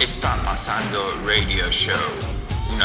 Está pasando Radio Show,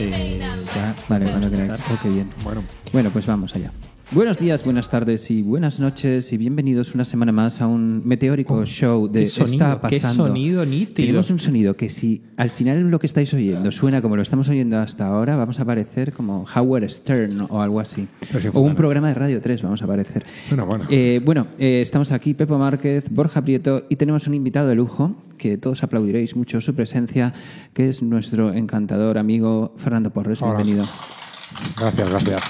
Eh, ya, vale, better queráis. know. Ok, bien. Bueno. bueno, pues vamos allá. Buenos días, buenas tardes y buenas noches y bienvenidos una semana más a un meteórico show de qué sonido, Está qué pasando. sonido nítido. Tenemos un sonido que si al final lo que estáis oyendo suena como lo estamos oyendo hasta ahora, vamos a parecer como Howard Stern o algo así. o un programa de Radio 3 vamos a parecer. Bueno, bueno. Eh, bueno, eh, estamos aquí, Pepo Márquez, Borja Prieto, y tenemos un invitado de lujo, que todos aplaudiréis mucho su presencia, que es nuestro encantador amigo Fernando Porres. Hola. Bienvenido. Gracias, gracias.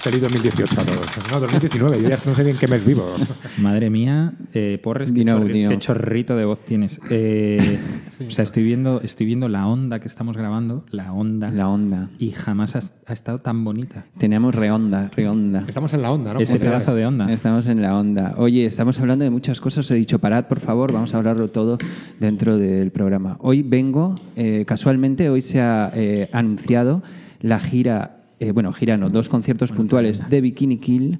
Feliz 2018 a todos. No, 2019, yo ya no sé ni en qué mes vivo. Madre mía, eh, Porres, qué, Dino, chorri- dino. qué chorrito de voz tienes. Eh, o sea, estoy viendo, estoy viendo la onda que estamos grabando, la onda, La onda. y jamás ha, ha estado tan bonita. Tenemos reonda, reonda. Estamos en la onda, ¿no? Ese pedazo de onda. Estamos en la onda. Oye, estamos hablando de muchas cosas. Os he dicho, parad, por favor, vamos a hablarlo todo dentro del programa. Hoy vengo, eh, casualmente, hoy se ha eh, anunciado la gira, eh, bueno, gira no, dos conciertos puntuales de Bikini Kill.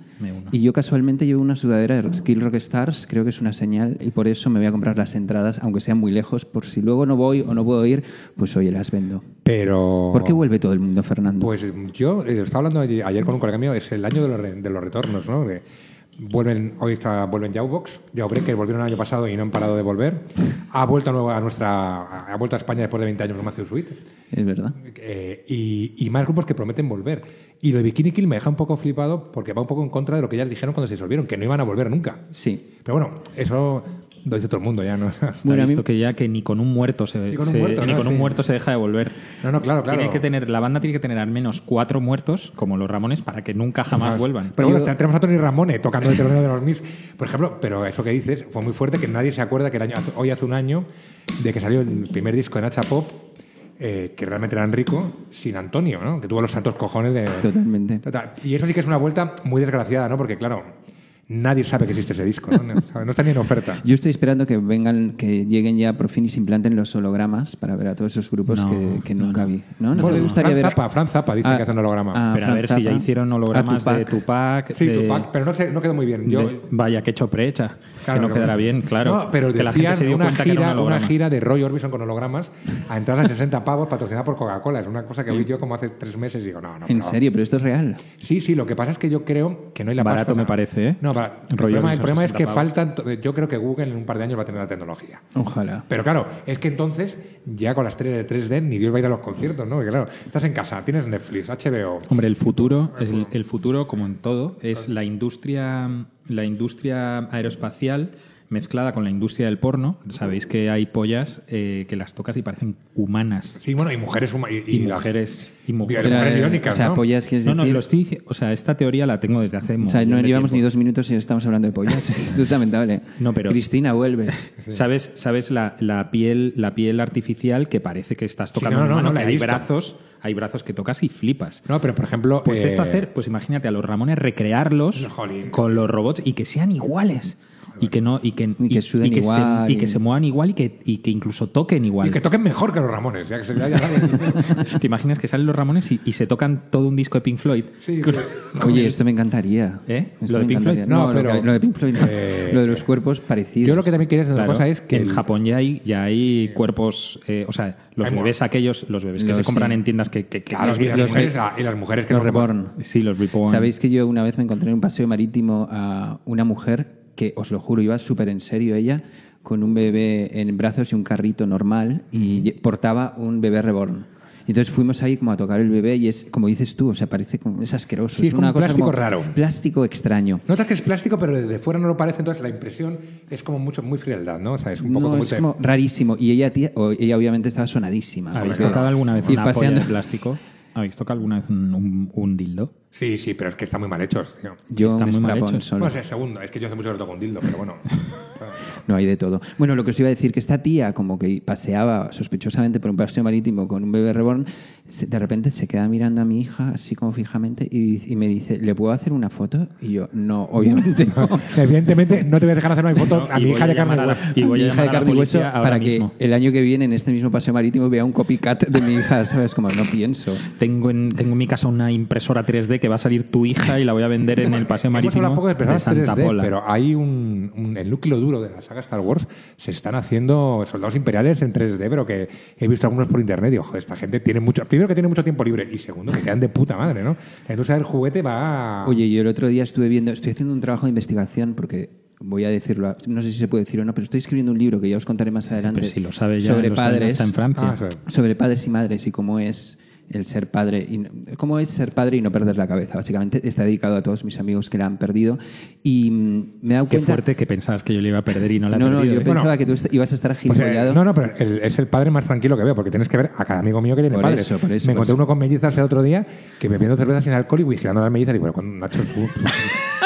Y yo casualmente llevo una sudadera de Kill Rock Stars, creo que es una señal, y por eso me voy a comprar las entradas, aunque sean muy lejos, por si luego no voy o no puedo ir, pues oye, las vendo. Pero. ¿Por qué vuelve todo el mundo, Fernando? Pues yo eh, estaba hablando ayer con un colega mío, es el año de los, re- de los retornos, ¿no? Vuelven, hoy está, vuelven Jawbox, que volvieron el año pasado y no han parado de volver. Ha vuelto a, nueva- a nuestra, ha vuelto a España después de 20 años con Matthew Sweet. es verdad. Eh, y, y más grupos que prometen volver. Y lo de Bikini Kill me deja un poco flipado porque va un poco en contra de lo que ya dijeron cuando se disolvieron, que no iban a volver nunca. Sí. Pero bueno, eso lo dice todo el mundo ya, ¿no? Está Bueno, a mí- visto que ya que ni con un muerto se, Ni con un se- muerto, ni ¿no? con un muerto se deja de volver. No, no, claro, claro. Tiene que tener, la banda tiene que tener al menos cuatro muertos, como los Ramones, para que nunca jamás vuelvan. Pero bueno, tenemos a Tony Ramone tocando el terreno de los Mis. Por ejemplo, pero eso que dices fue muy fuerte que nadie se acuerda que el año, hoy hace un año de que salió el primer disco de Nacha Pop, eh, que realmente era Enrico, sin Antonio, ¿no? Que tuvo los santos cojones de. Totalmente. Total. Y eso sí que es una vuelta muy desgraciada, ¿no? Porque claro, nadie sabe que existe ese disco, ¿no? No. No está ni en oferta. Yo estoy esperando que vengan, que lleguen ya por fin y se implanten los hologramas para ver a todos esos grupos No, que, nunca no. vi. ¿No? ¿No Bueno, te gustaría Fran ver? Zappa, Fran Zappa dice Ah, que hace un holograma. ah, Pero a ver si ya hicieron hologramas A de Tupac. sí, de- Tupac, pero no, sé, no quedó muy bien. Yo, de- vaya, que choprecha. Claro, que no quedará bien, claro. No, pero que la gente se dio una cuenta que era un gira, una holograma. gira de Roy Orbison con hologramas a entrar a 60 pavos patrocinada por Coca-Cola. Es una cosa que vi yo como hace tres meses y digo, no, no. ¿En pero- serio? ¿Pero esto es real? Sí, sí, lo que pasa es que yo creo que no hay la Barato pasta. me parece, ¿eh? No, el problema, el Orbison, problema es 60 que pavos. faltan. Yo creo que Google en un par de años va a tener la tecnología. Ojalá. Pero claro, es que entonces, ya con las estrellas de 3D, ni Dios va a ir a los conciertos, ¿no? Porque claro, estás en casa, tienes Netflix, HBO. Hombre, el futuro, el, el futuro, como en todo, es la industria, la industria aeroespacial mezclada con la industria del porno. Sabéis que hay pollas eh, que las tocas y parecen humanas. Sí, bueno, y mujeres huma- y, Y, y mujeres y y mujeres. eh, biónicas, o sea, ¿no? pollas, ¿quieres No, no, decir? lo estoy O sea, esta teoría la tengo desde hace. O sea, no llevamos ni dos minutos y estamos hablando de pollas. Esto es lamentable. No, pero- Cristina, vuelve. ¿Sabes, sabes la, la piel, la piel artificial que parece que estás tocando no, un no, no, he hay brazos, hay brazos que tocas y flipas. No, pero por ejemplo. Pues eh, esto hacer, pues imagínate a los Ramones recrearlos Jolín. con los robots y que sean iguales. Y que no y que, Y que suden se- igual, y que y- se muevan igual y que, y que incluso toquen igual. Y que toquen mejor que los Ramones, ya que se ¿Te imaginas que salen los Ramones y, y se tocan todo un disco de Pink Floyd? Sí. Oye, esto me encantaría. ¿Eh? Esto ¿Lo de Pink. Floyd? No, No, lo pero, que- lo de Pink Floyd no. eh, Lo de los cuerpos parecidos. Yo lo que también quería decir Claro, cosa es que. en el- Japón ya hay, ya hay cuerpos, eh, o sea, los Hay bebés aquellos, los bebés que Los- se compran sí. en tiendas que... que- que- Claro, y, las los- mujeres, y las mujeres que Los reborn. sí, los reborn. Sabéis que yo una vez me encontré en un paseo marítimo a una mujer que, os lo juro, iba súper en serio ella, con un bebé en brazos y un carrito normal y portaba un bebé reborn. Y entonces fuimos ahí como a tocar el bebé y es, como dices tú, o sea, parece como, es asqueroso. Sí, es como una un cosa plástico como raro. Plástico extraño. Notas que es plástico, pero desde fuera no lo parece, entonces la impresión es como mucho, muy frialdad, ¿no? O sea, es un poco No, como es como rarísimo. Y ella, tía, o- ella obviamente estaba sonadísima. ¿Habéis tocado alguna vez ir una polla paseando- de plástico? ¿Habéis tocado alguna vez un, un- un dildo? Sí, sí, pero es que están muy mal hechos, tío. Yo Están muy mal hechos. solo. Bueno, es el segundo, es que yo hace mucho que no toco un dildo, pero bueno. No hay de todo. Bueno, lo que os iba a decir, que esta tía como que paseaba sospechosamente por un paseo marítimo con un bebé reborn, de repente se queda mirando a mi hija así como fijamente y, y me dice, ¿le puedo hacer una foto? Y yo, no, obviamente no. Evidentemente no te voy a dejar hacer una foto a mi hija de carne y hueso. y voy mi a hija llamar de a la carne y hueso policía ahora para que el año que viene en este mismo paseo marítimo vea un copycat de mi hija, ¿sabes? Como no pienso. Tengo en, tengo en mi casa una impresora 3D que va a salir tu hija y la voy a vender en el paseo marítimo poco de personas Santa 3D, Pola. pero hay un, un- el núcleo duro de la saga Star Wars. Se están haciendo soldados imperiales en 3D, pero que he visto algunos por internet y, ojo, esta gente tiene mucho... Primero que tiene mucho tiempo libre y segundo que quedan de puta madre, ¿no? La industria del juguete va... Oye, yo el otro día estuve viendo, estoy haciendo un trabajo de investigación porque voy a decirlo, no sé si se puede decir o no, pero estoy escribiendo un libro que ya os contaré más adelante Pero si lo sabe ya, sobre lo sabe, padres, está en Francia. Ah, sobre padres y madres y cómo es el ser padre y no- cómo es ser padre y no perder la cabeza. Básicamente está dedicado a todos mis amigos que la han perdido y mm, me he dado Qué cuenta. fuerte que pensabas que yo le iba a perder y no la he no, no, perdido. yo ¿eh? pensaba Bueno, que tú ibas a estar Pues, eh, gilipollado. no, no, pero el- es el padre más tranquilo que veo, porque tienes que ver a cada amigo mío que tiene Por padres. eso, por eso, Me por encontré eso. uno con mellizas el otro día que bebiendo cerveza sin alcohol y vigilando las mellizas. Y bueno, con Nacho, tú,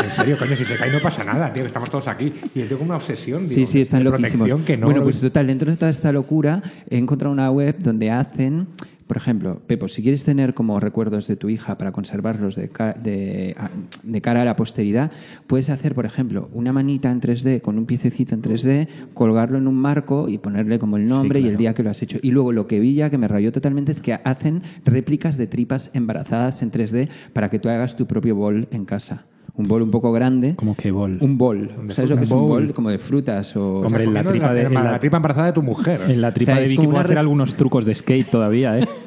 en serio, coño, si se cae no pasa nada, tío, estamos todos aquí. Y él tiene como una obsesión, digo, Sí, sí, están loquísimos. que no. bueno, pues total, dentro de toda esta locura he encontrado una web donde hacen, por ejemplo, Pepo, si quieres tener como recuerdos de tu hija para conservarlos de, ca- de, a- de cara a la posteridad, puedes hacer, por ejemplo, una manita en 3D con un piececito en 3D, colgarlo en un marco y ponerle como el nombre y el día que lo has hecho. Y luego lo que vi ya que me rayó totalmente es que hacen réplicas de tripas embarazadas en 3D para que tú hagas tu propio bol en casa. Un bol un poco grande. Como que bol. Un bol. ¿Sabes lo que es un bol? Como de frutas o... Hombre, en la tripa de- en la- tripa embarazada de tu mujer. En la tripa O sea, de Vicky puedo hacer algunos trucos de skate todavía, ¿eh?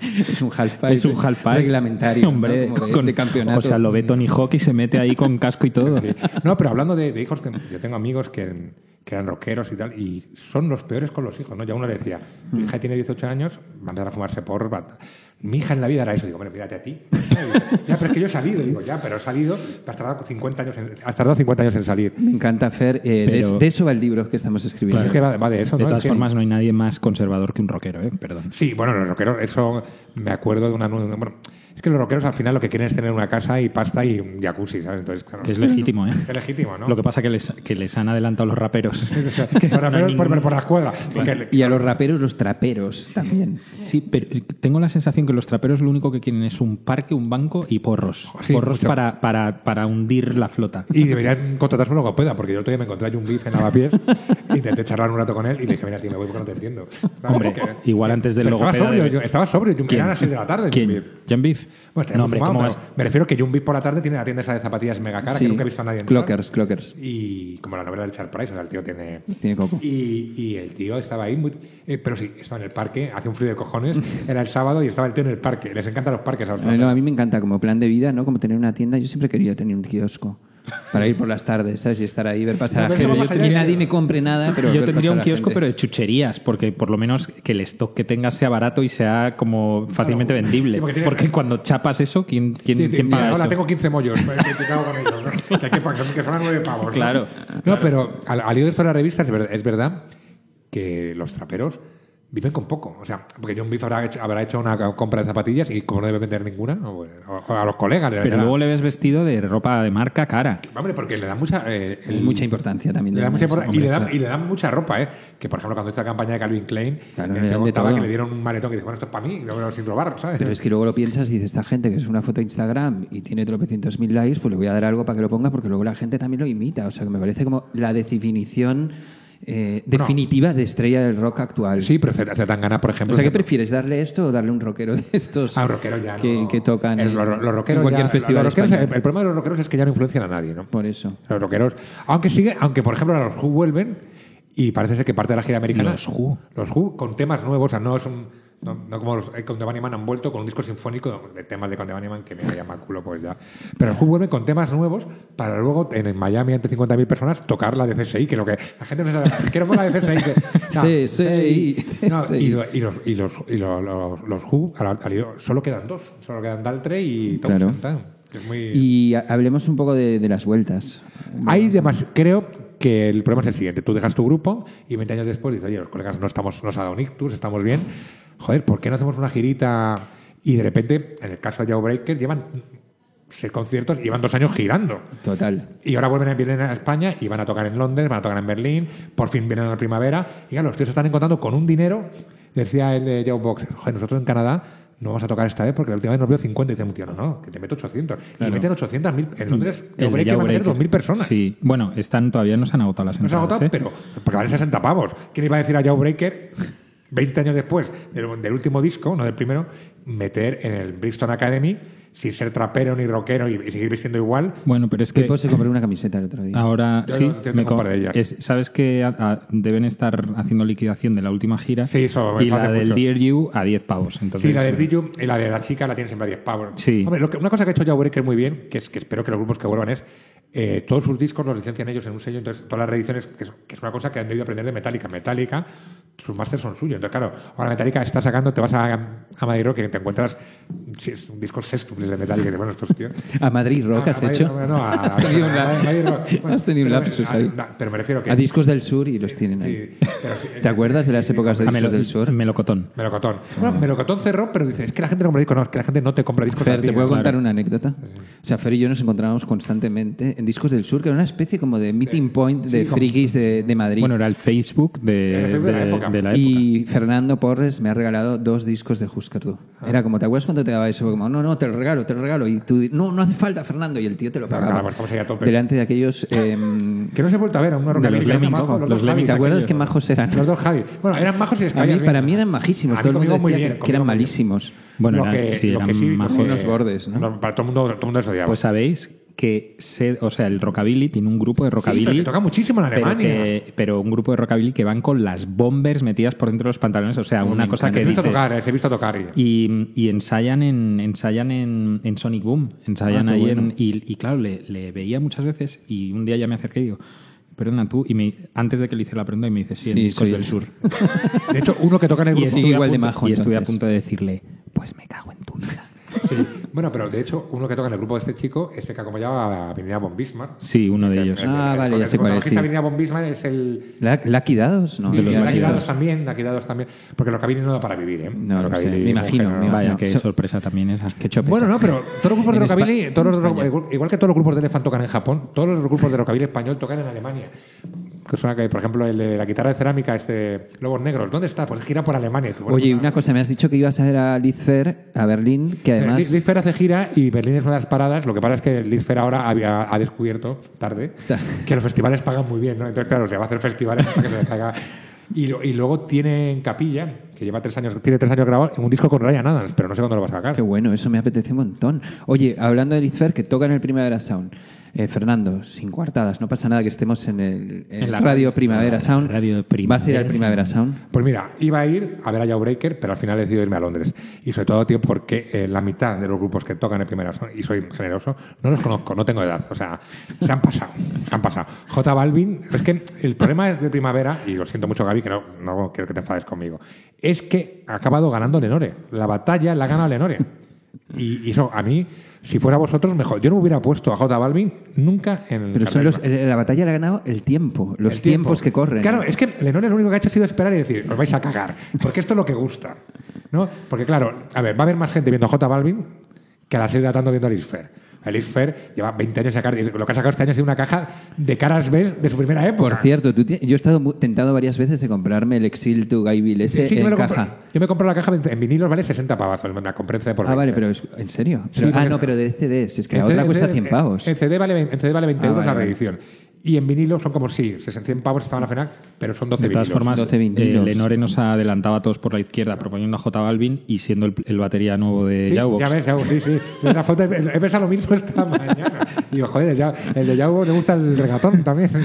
Es un half pipe. es un half reglamentario. Hombre, ¿no? Como de, con- de campeonato. O sea, lo ve Tony Hawk y se mete ahí con casco y todo. No, pero hablando de, de hijos, que yo tengo amigos que, que eran rockeros y tal, y son los peores con los hijos, ¿no? Ya uno le decía, tu hija tiene 18 años, va a empezar a fumarse por Mi hija en la vida era eso. Digo, bueno, mírate a ti. ya, pero es que yo he salido. Digo, ya, pero he salido, has tardado 50 años en, has tardado 50 años en salir. Me encanta Fer. eh, de- Pero- de, eso va el libro que estamos escribiendo. Es que va, va de eso, De ¿no? todas Es que- formas, no hay nadie más conservador que un rockero, ¿eh? Perdón. Sí, bueno, los rockeros, eso me acuerdo de una. Bueno, es que los rockeros al final lo que quieren es tener una casa y pasta y un jacuzzi, ¿sabes? Entonces, claro. Que es legítimo, ¿eh? Es legítimo, ¿no? Lo que pasa que les, que les han adelantado los raperos. Que Por, no hay por, por, ningún- por la escuadra. Porque- Y a los raperos, los traperos también. Sí, pero tengo la sensación que los traperos lo único que quieren es un parque, un banco y porros. Sí, porros para, para, para hundir la flota. Y deberían contratarse un logopeda, porque yo el otro día me encontré a un Beef en Lavapiés, intenté charlar un rato con él y le dije, mira, tío, me voy porque no te entiendo. Claro, Hombre, porque- igual antes del Pero estaba logopeda sobrio, debe- yo- estaba sobrio, yo ¿Quién? era a las 6 de la tarde. ¿Quién? Beef. No, Me refiero que Beef por la tarde tiene la tienda esa de zapatillas mega cara Sí. que nunca he visto a nadie entrar. Clockers, clockers. Y como la novela del Charles Price, o sea, el tío tiene... Tiene coco. Y, y el tío estaba ahí, muy- eh, pero sí, estaba en el parque, hace un frío de cojones, era el sábado y estaba el tío en el parque. Les encantan los parques a los No, no, a mí me encanta como plan de vida, ¿no? Como tener una tienda. Yo siempre querido tener un kiosco para ir por las tardes, ¿sabes? Y estar ahí, ver pasar No, a gente. Que nadie me compre nada, pero Yo tendría un a kiosco, pero de chucherías, porque por lo menos que el stock que tengas sea barato y sea como fácilmente vendible. Sí, porque porque cuando chapas eso, ¿quién, quién, Sí, quién paga hola, eso? tengo 15 mollos, pues, que te cago con ellos, ¿no? que, hay que, que son a 9 pavos. ¿no? Claro. No, pero al, al esto de la revista es verdad, es verdad que los traperos viven con poco. O sea, porque John Beef habrá hecho, habrá hecho una compra de zapatillas y como no debe vender ninguna, o, o a los colegas le Pero venderá. luego le ves vestido de ropa de marca cara. Hombre, porque le da mucha... eh, el- mucha importancia también. Le da mucha importancia y, le Hombre, dan, claro. y le dan mucha ropa, ¿eh? Que, por ejemplo, cuando hizo la campaña de Calvin Klein, Claro, eh, le contaba que le dieron un maletón que dice, bueno, esto es para mí, luego sin robar, ¿sabes? Pero es que luego lo piensas y dices, esta gente que es una foto de Instagram y tiene tropecientos mil likes, pues le voy a dar algo para que lo ponga porque luego la gente también lo imita. O sea, que me parece como la definición eh, definitiva de estrella del rock actual. Sí, pero Zetangana, por ejemplo... O sea, ¿qué es- prefieres? ¿Darle esto o darle un rockero de estos Ah, un rockero ya, que, no. que tocan El- en, los, rockeros en cualquier ya- festival rockeros- el, problema de los rockeros es que ya no influencian a nadie, ¿no? Por eso. Los rockeros... Aunque sigue, aunque por ejemplo los Who vuelven y parece ser que parte de la gira americana... Los Who. Los Who con temas nuevos, o sea, no es un... No, no como los eh, Conde Bunnyman han vuelto con un disco sinfónico de temas de Conde Bunnyman que me llama el culo, pues ya. Pero el Who vuelve con temas nuevos para luego en Miami ante 50.000 personas tocar la de CSI, que es lo que la gente no sabe. Quiero con la de CSI. Que, CSI. No, CSI. y, lo- y los, y los, y los, los, Who solo quedan dos. Solo quedan Daltre y Tom Claro. Muy... Y ha- hablemos un poco de, de las vueltas. Hay demas, creo que el problema es el siguiente. Tú dejas tu grupo y 20 años después dices, oye, los colegas no estamos, nos ha dado un ictus, estamos bien. Joder, ¿por qué no hacemos una girita? Y de repente, en el caso de Jawbreaker, llevan seis conciertos y llevan dos años girando. Total. Y ahora vuelven a, vienen a España y van a tocar en Londres, van a tocar en Berlín, por fin vienen a la primavera. Y claro, los tíos se están encontrando con un dinero, decía el de Joe Boxer, joder, nosotros en Canadá no vamos a tocar esta vez porque la última vez nos vio 50 y dice un tío, no, no, que te meto 800. Y meten 800 mil. En Londres, El va a meter Jawbreaker. 2.000 personas. Sí, bueno, están, todavía no se han agotado las No se ha entradas. agotado, ¿eh? pero porque valen 60 pavos. ¿Quién iba a decir a Jawbreaker, 20 años después del, del último disco, no del primero, meter en el Brixton Academy sin ser trapero ni rockero y, seguir vistiendo igual? Bueno, pero es que Tipo se compró una camiseta el otro día. ahora Yo sí, me un co- par de ellas. es- sabes que a- a- deben estar haciendo liquidación de la última gira Sí, eso me y la del mucho. Dear You a 10 pavos. Entonces, Sí, la del Dillu y la de la chica la tienen siempre a 10 pavos. Sí. Hombre, lo que- una cosa que ha hecho Jawbreaker muy bien, que es que espero que los grupos que vuelvan es eh, todos sus discos los licencian ellos en un sello, entonces todas las reediciones, que es, que es una cosa que han debido aprender de Metallica. Metallica, sus masters son suyos. Entonces, claro, ahora Metallica está sacando, te vas a, a Madrid y te encuentras sí, es un discos sextuples de y dices, bueno, estos tíos. ¿A Madrid Rock Ah, has hecho? No, a- has tenido un, lapsus a- ahí. a- Pero me refiero que. A discos del sur y los tienen ahí. Sí, pero sí, ¿Te acuerdas de las épocas de discos Melo- del sur? Melocotón. Melocotón. Bueno, Melocotón cerró, pero dice, es que la gente no compra discos, no, es que la gente no te compra discos. Fer, ti, ¿te puedo contar una anécdota? O sea, Fer y yo nos encontrábamos constantemente en Discos del Sur, que era una especie como de meeting point de frikis de, de Madrid. Bueno, era el Facebook de, Era el Facebook de la de- época. de la época. y Fernando Porres me ha regalado dos discos de Husker Du. Ah. Era como, ¿te acuerdas cuando te daba eso? Como, no, no, te lo regalo, te lo regalo. Y tú, no, no hace falta, Fernando. Y el tío te lo Claro, pagaba. claro, estamos ahí a tope. Delante de aquellos... em, Que no se ha vuelto a ver a un rockabilly. los que majos, los dos Lemmings Javis ¿Te acuerdas aquellos. qué majos eran? Los dos Javi. Bueno, eran majos y les A mí, caías para mí eran majísimos. Todo el mundo decía bien, que eran malísimos. Bueno, Lo eran- que- sí, lo eran que sí, majos. Unos bordes, ¿no? Para todo el mundo, todo el mundo les odiaba. Pues sabéis que se, o sea, el rockabilly tiene un grupo de Sí, rockabilly. pero que toca muchísimo en pero, Alemania. que- pero un grupo de rockabilly que van con las bombers metidas por dentro de los pantalones. O sea, Oh, una cosa que he visto dices. tocar, eh, he visto tocar. y- Y, y ensayan en ensayan en, en Sonic Boom. Ensayan Ah, ahí bueno. en. Y, y claro, le, le veía muchas veces y un día ya me acerqué y digo. Perdona tú, y me, antes de que le hiciera la pregunta, y me dice, sí, en Sí, Discos soy del el- Sur. De hecho, uno que toca en el Y grupo. estuve, igual de majo, y estuve a punto de decirle, pues me cago en tu vida. Sí. Bueno, pero de hecho, uno que toca en el grupo de este chico es el que acompañaba a Vinila von Bismarck. Sí, uno de ellos. Ah, vale, ya sé cuál es, sí. Von Bismarck es el. ¿La- ¿Lucky Dados? No, Sí, los Lucky Dados también, Lucky Dados también. Porque los cabines no da para vivir, ¿eh? No, lo sé, me imagino, mujer, me no. Vaya, no. qué So- sorpresa también esa. Qué chopeta. Bueno, no, pero todos los grupos de rockabilly, todos los igual, que todos los grupos de Elephant tocan en Japón, todos los grupos de rockabilly español tocan en Alemania. Que suena que, por ejemplo, el de la guitarra de cerámica, este Lobos Negros, ¿dónde está? Pues gira por Alemania. Tú, bueno, Oye, una cosa, me has dicho que ibas a ver a Liz Fair, a Berlín, que Eh, además... Liz- Fair hace gira y Berlín es una de las paradas. Lo que pasa es que Liz Fair ahora había- ha descubierto, tarde, que los festivales pagan muy bien. ¿no? Entonces, claro, se va a hacer festivales para que se les caiga. Y, luego tiene en Capilla, que lleva tres años, tiene tres años grabado, un disco con Ryan Adams, pero no sé cuándo lo va a sacar. Qué bueno, eso me apetece un montón. Oye, hablando de Liz Fair, que toca en el Primavera Sound. Eh, Fernando, sin coartadas, no pasa nada que estemos en el en En la Radio Primavera Sound. radio ¿Vas a ir al Primavera Primavera Sound? Pues mira, iba a ir a ver a Jawbreaker, pero al final he decidido irme a Londres. Y sobre todo, tío, porque eh, la mitad de los grupos que tocan en primera son, y soy generoso, no los conozco, no tengo edad. O sea, se han pasado, se han pasado. J Balvin, es que el problema es de primavera, y lo siento mucho, Gaby, que no, no quiero que te enfades conmigo, es que ha acabado ganando Lenore. La batalla la gana Lenore. Y, y eso, a mí, si fuera vosotros, mejor. Yo no hubiera puesto a J Balvin nunca en el Pero son los, la batalla le ha ganado el tiempo, los El tiempo. tiempos que corren. Claro, es que Lenore lo único que ha hecho ha sido esperar y decir, os vais a cagar, porque esto es lo que gusta. ¿no? Porque claro, a ver, va a haber más gente viendo a J Balvin que a las 6 de la tarde viendo a Liz Fair. A Liz Fair lleva 20 años sacar, lo que ha sacado este año ha sido una caja de caras B de su primera época. Por cierto, tú yo he estado tentado varias veces de comprarme el Exil to Guy Bill ese Sí, sí, yo, en me lo caja. compro- yo me compro la caja en vinilos, vale 60 pavazos, me la compré en CD por Ah, 20. vale, pero es- ¿en serio? Sí, ah, no, pero de CDs. Es que En la otra cuesta en 100 CD pavos. En CD vale, en CD vale 20 Ah, euros vale, la reedición. Y en vinilo son como si 61 pavos estaban a FNAC, pero son 12 De todas vinilos. formas, 12 eh, vinilos. Lenore nos adelantaba a todos por la izquierda proponiendo a J Balvin y siendo el, el batería nuevo de Sí, Jawbox. ya ves, Yaubo, sí, sí. De foto, he pensado lo mismo esta mañana. Digo, joder, el, Yau- el de Yaubo le gusta el regatón también.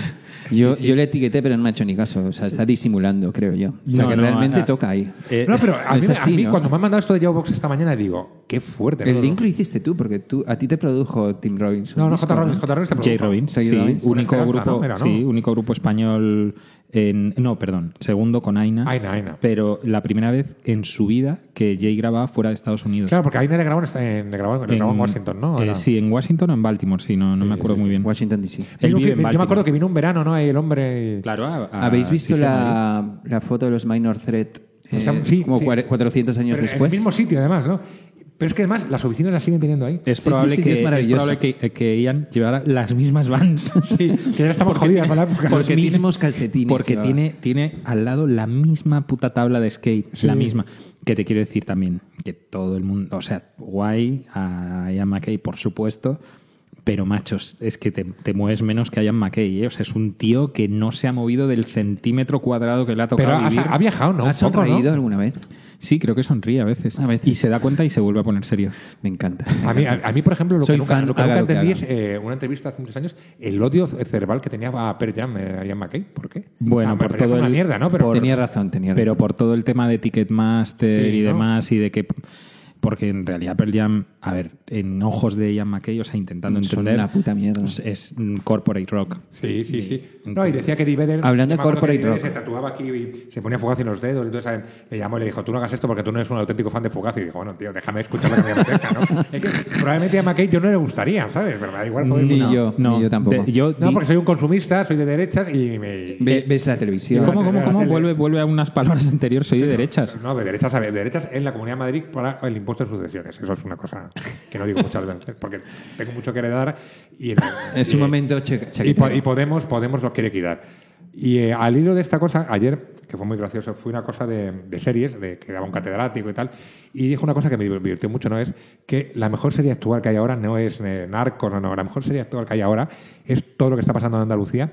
Yo, yo le etiqueté, pero no me ha hecho ni caso. O sea, está disimulando, creo yo. O sea, No, que no, realmente ah, toca ahí. Eh, No, pero a mí, Es a así, mí ¿no? cuando me han mandado esto de Jawbox esta mañana, digo, qué fuerte. El ¿no? link lo hiciste tú, porque tú, a ti te produjo Tim Robbins. No, no, disco, J. Robbins, J. Robbins te J. produjo. Robbins, J. sí, Robbins. único Una esperanza, grupo, ¿no? Era, ¿no? sí, único grupo español en, no, perdón, segundo con Aina, Aina, Aina. pero la primera vez en su vida que Jay grababa fuera de Estados Unidos. Claro, porque ahí le grabó en, le grabó, le grabó en Washington, ¿no? eh, sí, en Washington o en Baltimore, sí, no, no me acuerdo muy bien. Washington DC. Él vive en yo me acuerdo que vino un verano, ¿no? El hombre. y- Claro, a- a- ¿Habéis visto sí, la, la foto de los Minor Threat? eh, Está- sí, como sí. cuare- 400 años Pero después. En el mismo sitio, además, ¿no? Pero es que además las oficinas las siguen teniendo ahí. Es Sí, probable, sí, sí, que, es probable que, que Ian llevara las mismas vans. Sí, que ya estamos jodidas para la época. Los Porque mismos calcetines Porque tiene, tiene al lado la misma puta tabla de skate. Sí. La misma. Que te quiero decir también que todo el mundo. O sea, guay a Ian McKay, por supuesto. Pero, machos, es que te, te mueves menos que Ian McKay. ¿eh? O sea, es un tío que no se ha movido del centímetro cuadrado que le ha tocado Pero ha, vivir. ha viajado, ¿no? ¿Has Un poco, ¿no? sonreído alguna vez? Sí, creo que sonríe a veces. A veces. Y se da cuenta y se vuelve a poner serio. Me encanta. A mí, a, a mí, por ejemplo, lo Soy que nunca, fan, lo que nunca entendí es eh, una entrevista hace muchos años, el odio cerebral que tenía a Pearl Jam, eh, a Ian McKay. ¿Por qué? Bueno, Ah, por pero todo una el- mierda, ¿no? Pero, tenía razón, tenía Pero razón. por todo el tema de Ticketmaster Sí, y ¿no? demás, y de que. Porque en realidad Pearl Jam, a ver, en ojos de Ian McKay, o sea, intentando Son entender. una puta mierda. pues es corporate rock. Sí, sí, sí. No, y decía que Eddie Vedder... Hablando de corporate rock. Se tatuaba aquí y se ponía Fugazi en los dedos. Entonces le llamó y le dijo, tú no hagas esto porque tú no eres un auténtico fan de Fugazi. Y dijo, bueno, tío, déjame escuchar lo que me apetezca, ¿no? es que probablemente a McKay yo no le gustaría, ¿sabes? Pero me da igual. poder- Ni no. yo, ni yo tampoco. de- yo No, porque soy un consumista, soy de derechas y me... Ve- ves la televisión. ¿Cómo, cómo, cómo? Vuelve, vuelve a unas palabras anteriores, soy de derechas. No, de derechas, a ver, de derechas en la Comunidad de Madrid para el impuesto de sucesiones. Eso es una cosa que no digo muchas veces, porque tengo mucho que heredar y, en- un momento y, po- chaquetero. y Podemos, Podemos lo quiere quitar. Y eh, al hilo de esta cosa, ayer, que fue muy gracioso, fue una cosa de, de series, de que daba un catedrático y tal, y dijo una cosa que me divirtió mucho, ¿no? Es que la mejor serie actual que hay ahora no es eh, Narco, no, no, la mejor serie actual que hay ahora es todo lo que está pasando en Andalucía.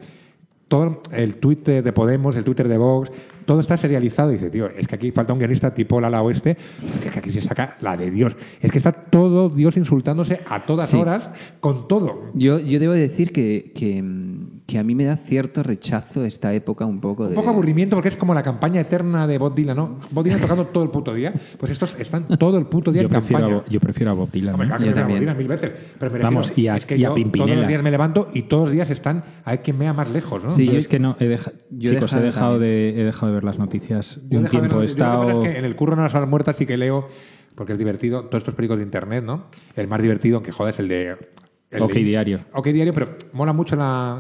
Todo el Twitter de Podemos, el Twitter de Vox, todo está serializado. Y dice, tío, es que aquí falta un guionista tipo Lala Oeste, que, que aquí se saca la de Dios. Es que está todo Dios insultándose a todas Sí. horas con todo. Yo, yo debo decir que, que, mm, que a mí me da cierto rechazo esta época un poco de... Un poco aburrimiento porque es como la campaña eterna de Bob Dylan, ¿no? Bob Dylan tocando todo el puto día. Pues estos están todo el puto día Yo en prefiero, a, campaña. Yo prefiero a Bob Dylan. ¿no? claro que Yo a Bob también. Dylan mil veces. Pero me Vamos, y a- es que y a yo Pimpinela. todos los días me levanto y todos los días están a ver quién más lejos, ¿no? Sí, Yo yo- es que no, he deja- yo he chicos, he dejado dejado, de, he dejado de ver las noticias Yo un de tiempo. estado... es que en el curro no las horas muertas sí que leo, porque es divertido, todos estos periódicos de internet, ¿no? El más divertido, aunque jodas, el de... el OK de- Diario. OK Diario, pero mola mucho la...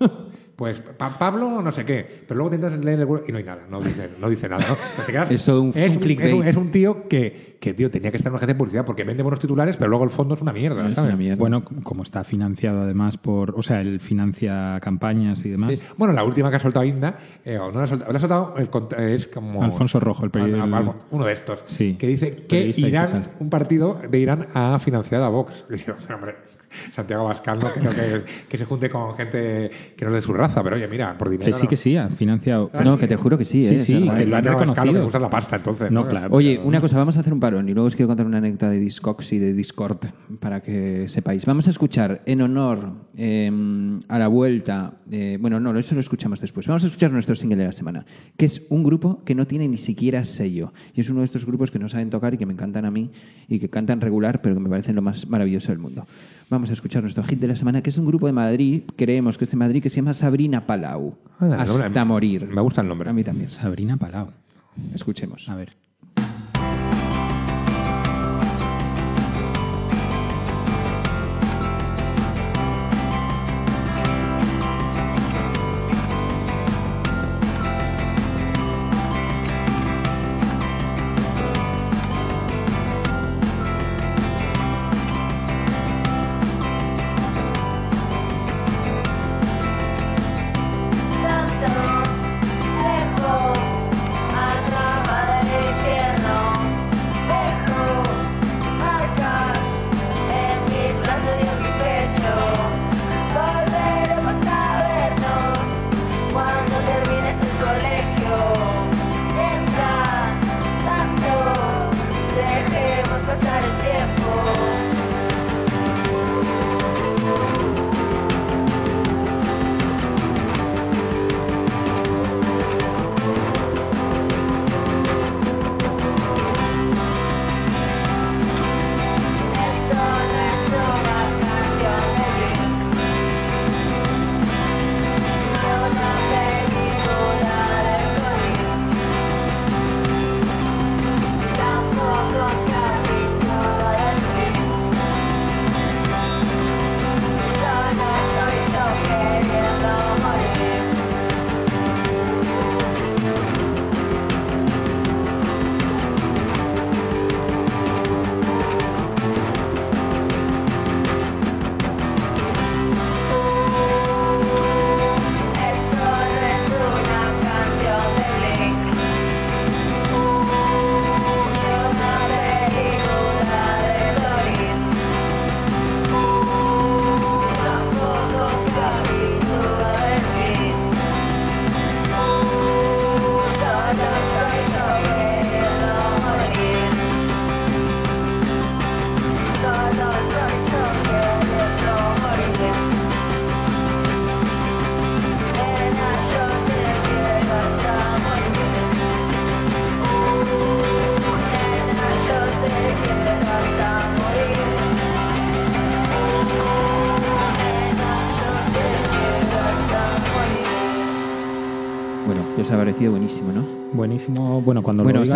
Pues Pa- Pablo no sé qué, pero luego te intentas leer el y no hay nada, no dice, no dice nada. ¿no? Pero te quedas- Es un- es, un clickbait. es un- es un tío que, que, tío, tenía que estar en una agencia de publicidad porque vende buenos titulares, pero luego el fondo es una mierda. Es ¿sabes? una mierda. Bueno, como está financiado además por... O sea, él financia campañas y demás. Sí. Bueno, la última que ha soltado Inda, eh, o no la ha soltado, la ha soltado el es como. Alfonso Rojo, el peri- Al- al- el- uno de estos. Sí. Que dice que Periodista Irán, un partido de Irán ha financiado a Vox. Y digo, hombre, Santiago Bascal no creo que, que se junte con gente que no es de su raza, pero oye, mira, por dinero. Que sí, que sí, ha financiado... No, que te juro que sí, Sí, ¿eh? sí, que lo han Abascal reconocido. le gusta la pasta, entonces. No, claro. Oye, pero- una cosa, vamos a hacer un parón y luego os quiero contar una anécdota de Discogs y de Discord para que sepáis. Vamos a escuchar en honor eh, a la vuelta, eh, bueno, no, eso lo escuchamos después. Vamos a escuchar nuestro single de la semana, que es un grupo que no tiene ni siquiera sello. Y es uno de estos grupos que no saben tocar y que me encantan a mí y que cantan regular, pero que me parecen lo más maravilloso del mundo. Vamos a escuchar nuestro hit de la semana, que es un grupo de Madrid, creemos que es de Madrid, que se llama Sabrina Palau. El Hasta nombre- morir. me gusta el nombre. A mí también. Sabrina Palau. Escuchemos. A ver.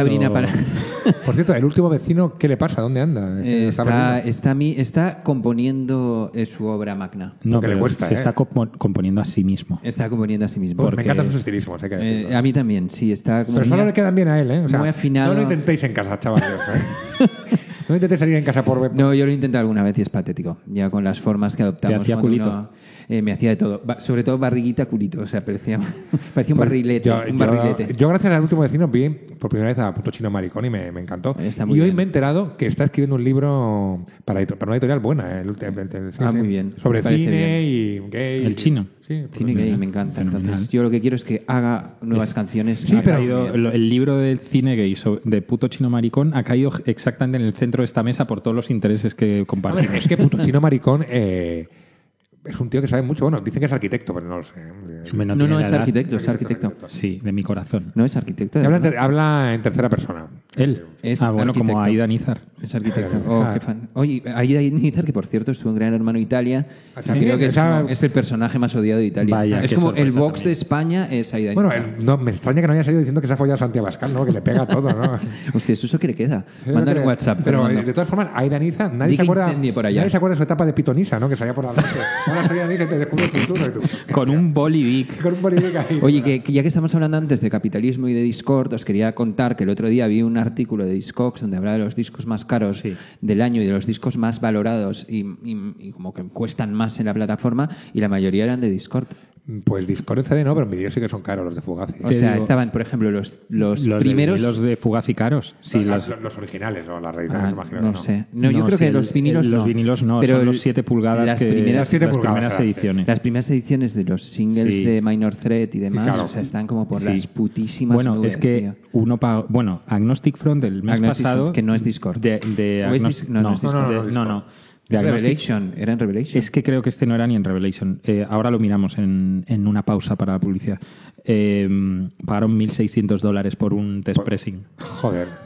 Sabrina, para... Por cierto, el último vecino, ¿qué le pasa? ¿Dónde anda? Eh, ¿Está está, está, mi- está componiendo eh, su obra magna. No, Porque le cuesta, se ¿eh? está compo- componiendo a sí mismo. Está componiendo a sí mismo. Oh, porque- Me encantan sus estilismos, hay que Eh, a mí también, sí, está como Pero solo le quedan bien a él, ¿eh? O sea, muy afinado. No lo intentéis en casa, chavales. no intentéis salir en casa por... No, yo lo he intentado alguna vez y es patético. Ya con las formas que adoptamos. hacía cuando culito? uno- eh, me hacía de todo. Ba- sobre todo barriguita, culito. O sea, parecía, parecía un Pues barrilete. Yo, un yo- barrilete. yo, gracias al último vecino, vi por primera vez a Puto Chino Maricón y me, me encantó. Está y hoy bien. me he enterado que está escribiendo un libro para, una editorial buena. ¿eh? El Ah, sí. muy bien. Sobre cine y gay. El y- chino. Sí, Cine gay me encanta. Fenomenal. Entonces, yo lo que quiero es que haga nuevas canciones. Sí, pero- caído- el libro del cine gay de puto chino maricón ha caído exactamente en el centro de esta mesa por todos los intereses que compartimos. es que Puto Chino Maricón eh, es un tío que sabe mucho. Bueno, dicen que es arquitecto, pero no lo sé. Hombre, No, no, es edad. arquitecto, es arquitecto. Sí, de mi corazón. No es arquitecto. Habla, en ter- habla en tercera persona. Él. Es ah, bueno, como. Aida Nizar. Es arquitecto. Oh, Ah. qué fan. Oye, Aida Nizar, que por cierto estuvo en Gran Hermano Italia, ¿Ah, sí? creo que es, Esa- como- es el personaje más odiado de Italia. Vaya, es como el box también. de España es Aida Bueno, Nizar. el- no, me extraña que no haya salido diciendo que se ha follado a Santiago Abascal, ¿no? Que le pega todo, ¿no? Hostia, eso es lo que le queda. Mándale un WhatsApp. Pero Fernando. eh, de todas formas, Aida Niza, nadie Di se acuerda. incendie por allá. Nadie se acuerda de su etapa de pitonisa, ¿no? Que salía por la noche. Te tú, Con un bolivic. Con un bolivic ahí. Oye, que, que ya que estamos hablando antes de capitalismo y de Discord, os quería contar que el otro día vi un artículo de Discogs donde hablaba de los discos más caros Sí. del año y de los discos más valorados y, y- y como que cuestan más en la plataforma y la mayoría eran de Discord. Pues Discord en CD no, pero en vídeo sí que son caros los de Fugazi. O sea, digo- estaban, por ejemplo, los, los, Los primeros... De, los de Fugaz y Caros. Sí, los, los, los originales o las reediciones, Ah, imagino. no que sé. No, yo No, creo sí, que el- los vinilos el- no. los vinilos no, Pero son los el- 7 pulgadas las que primeras, Las siete las pulgadas, primeras sí. ediciones. las primeras ediciones de los singles Sí. de Minor Threat y demás, claro. o sea, están como por Sí. las putísimas Bueno, nubes, es que tío. uno paga. Bueno, Agnostic Front del mes Agnostic pasado. Front, que no es Discord. De, de ¿O es Agnostic- Dis- no, no. No, no, Revelation, era en Revelation. Es que creo que este no era ni en Revelation. Eh, ahora lo miramos en, en una pausa para la publicidad. Eh, pagaron 1.600 dólares por un test pressing Joder.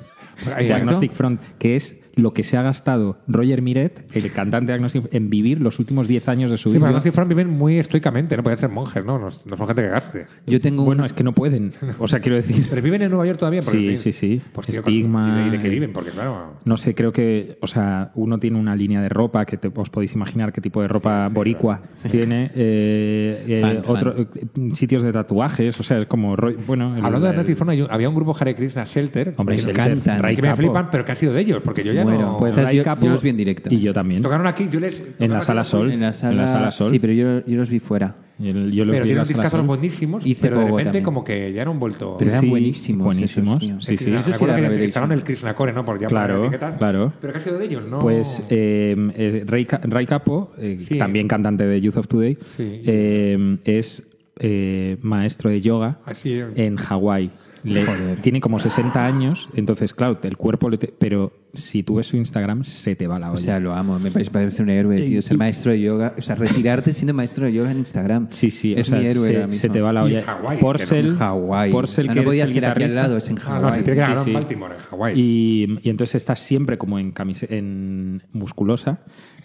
Pues ahí- de Agnostic Front, que es lo que se ha gastado Roger Miret, el cantante de Agnostic en vivir los últimos 10 años de su Sí, vida. pero los Fran viven muy estoicamente, no pueden ser monjes, ¿no? No, no son gente que gaste. Yo tengo un- Bueno, es que no pueden. O sea, quiero decir. Pero viven en Nueva York todavía. Porque, Sí, en sí, sí. Pues, tío, Estigma, ¿Y de, y de qué viven? Porque, claro. No sé, creo que, o sea, uno tiene una línea de ropa que te, os podéis imaginar qué tipo de ropa boricua tiene. eh, eh, Fan, fan. otro- eh, sitios de tatuajes, o sea, es como. Bueno, el- Hablando de el- Agnostic Front, había un grupo Hare Krishna Shelter. Hombre, que, me Shelter, que me flipan, pero que ha sido de ellos, porque yo ya Bueno, no. Pues. Ray Yo- Capo yo los vi en directo. Y yo también. Tocaron aquí, yo les. En la tocaron sala aquí, Sol. en la sala, Sol. Sí, pero yo, yo los vi fuera. Yo, yo los Pero vi en tienen la sala Sol. buenísimos, Hice pero de poco repente también. como que ya no han vuelto. Pero eran Sí, buenísimos. buenísimos. esos. Sí, sí. Eso sí era que estaban el Krishna Core, ¿no? Por ya Claro, claro. Pero que ha sido de ellos, ¿no? Pues eh, eh, Ray, Ca- Ray Capo, eh, Sí. también cantante de Youth of Today, Sí. eh, es eh, maestro de yoga es. en Hawái. Le- Tiene como 60 años, entonces, claro, el cuerpo le... te- pero si tú ves su Instagram, se te va la olla. O sea, lo amo. Me parece, un héroe, tío. Ser maestro de yoga. O sea, retirarte siendo maestro de yoga en Instagram. sí, sí, o Es sea, mi héroe se, ahora mismo. se te va la olla. en Hawái, Porcel, En Hawái. Porcel, o sea, que no es podía el ser aquí al lado, es en no, Hawái. tiene que Sí, sí. en Baltimore, en Hawái. Y, y entonces está siempre como en, camise- en musculosa.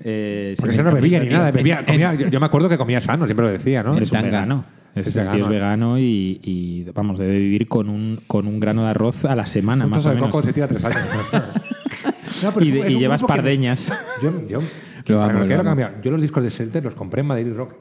Eh, Porque ese no en bebía ni nada. en- Bebía, en- comía, yo, yo me acuerdo que comía sano, siempre lo decía, ¿no? Es un tanga. vegano. Es, Es tío es vegano, ¿eh? vegano y, y, vamos, debe vivir con un, con un grano de arroz a la semana, Un más o de menos. coco se tira tres años. No, pero Y, de- llevas pardeñas. Yo, yo, Lo para amo, que lo lo amo. cambia. yo los discos de Shelter los compré en Madrid Rock.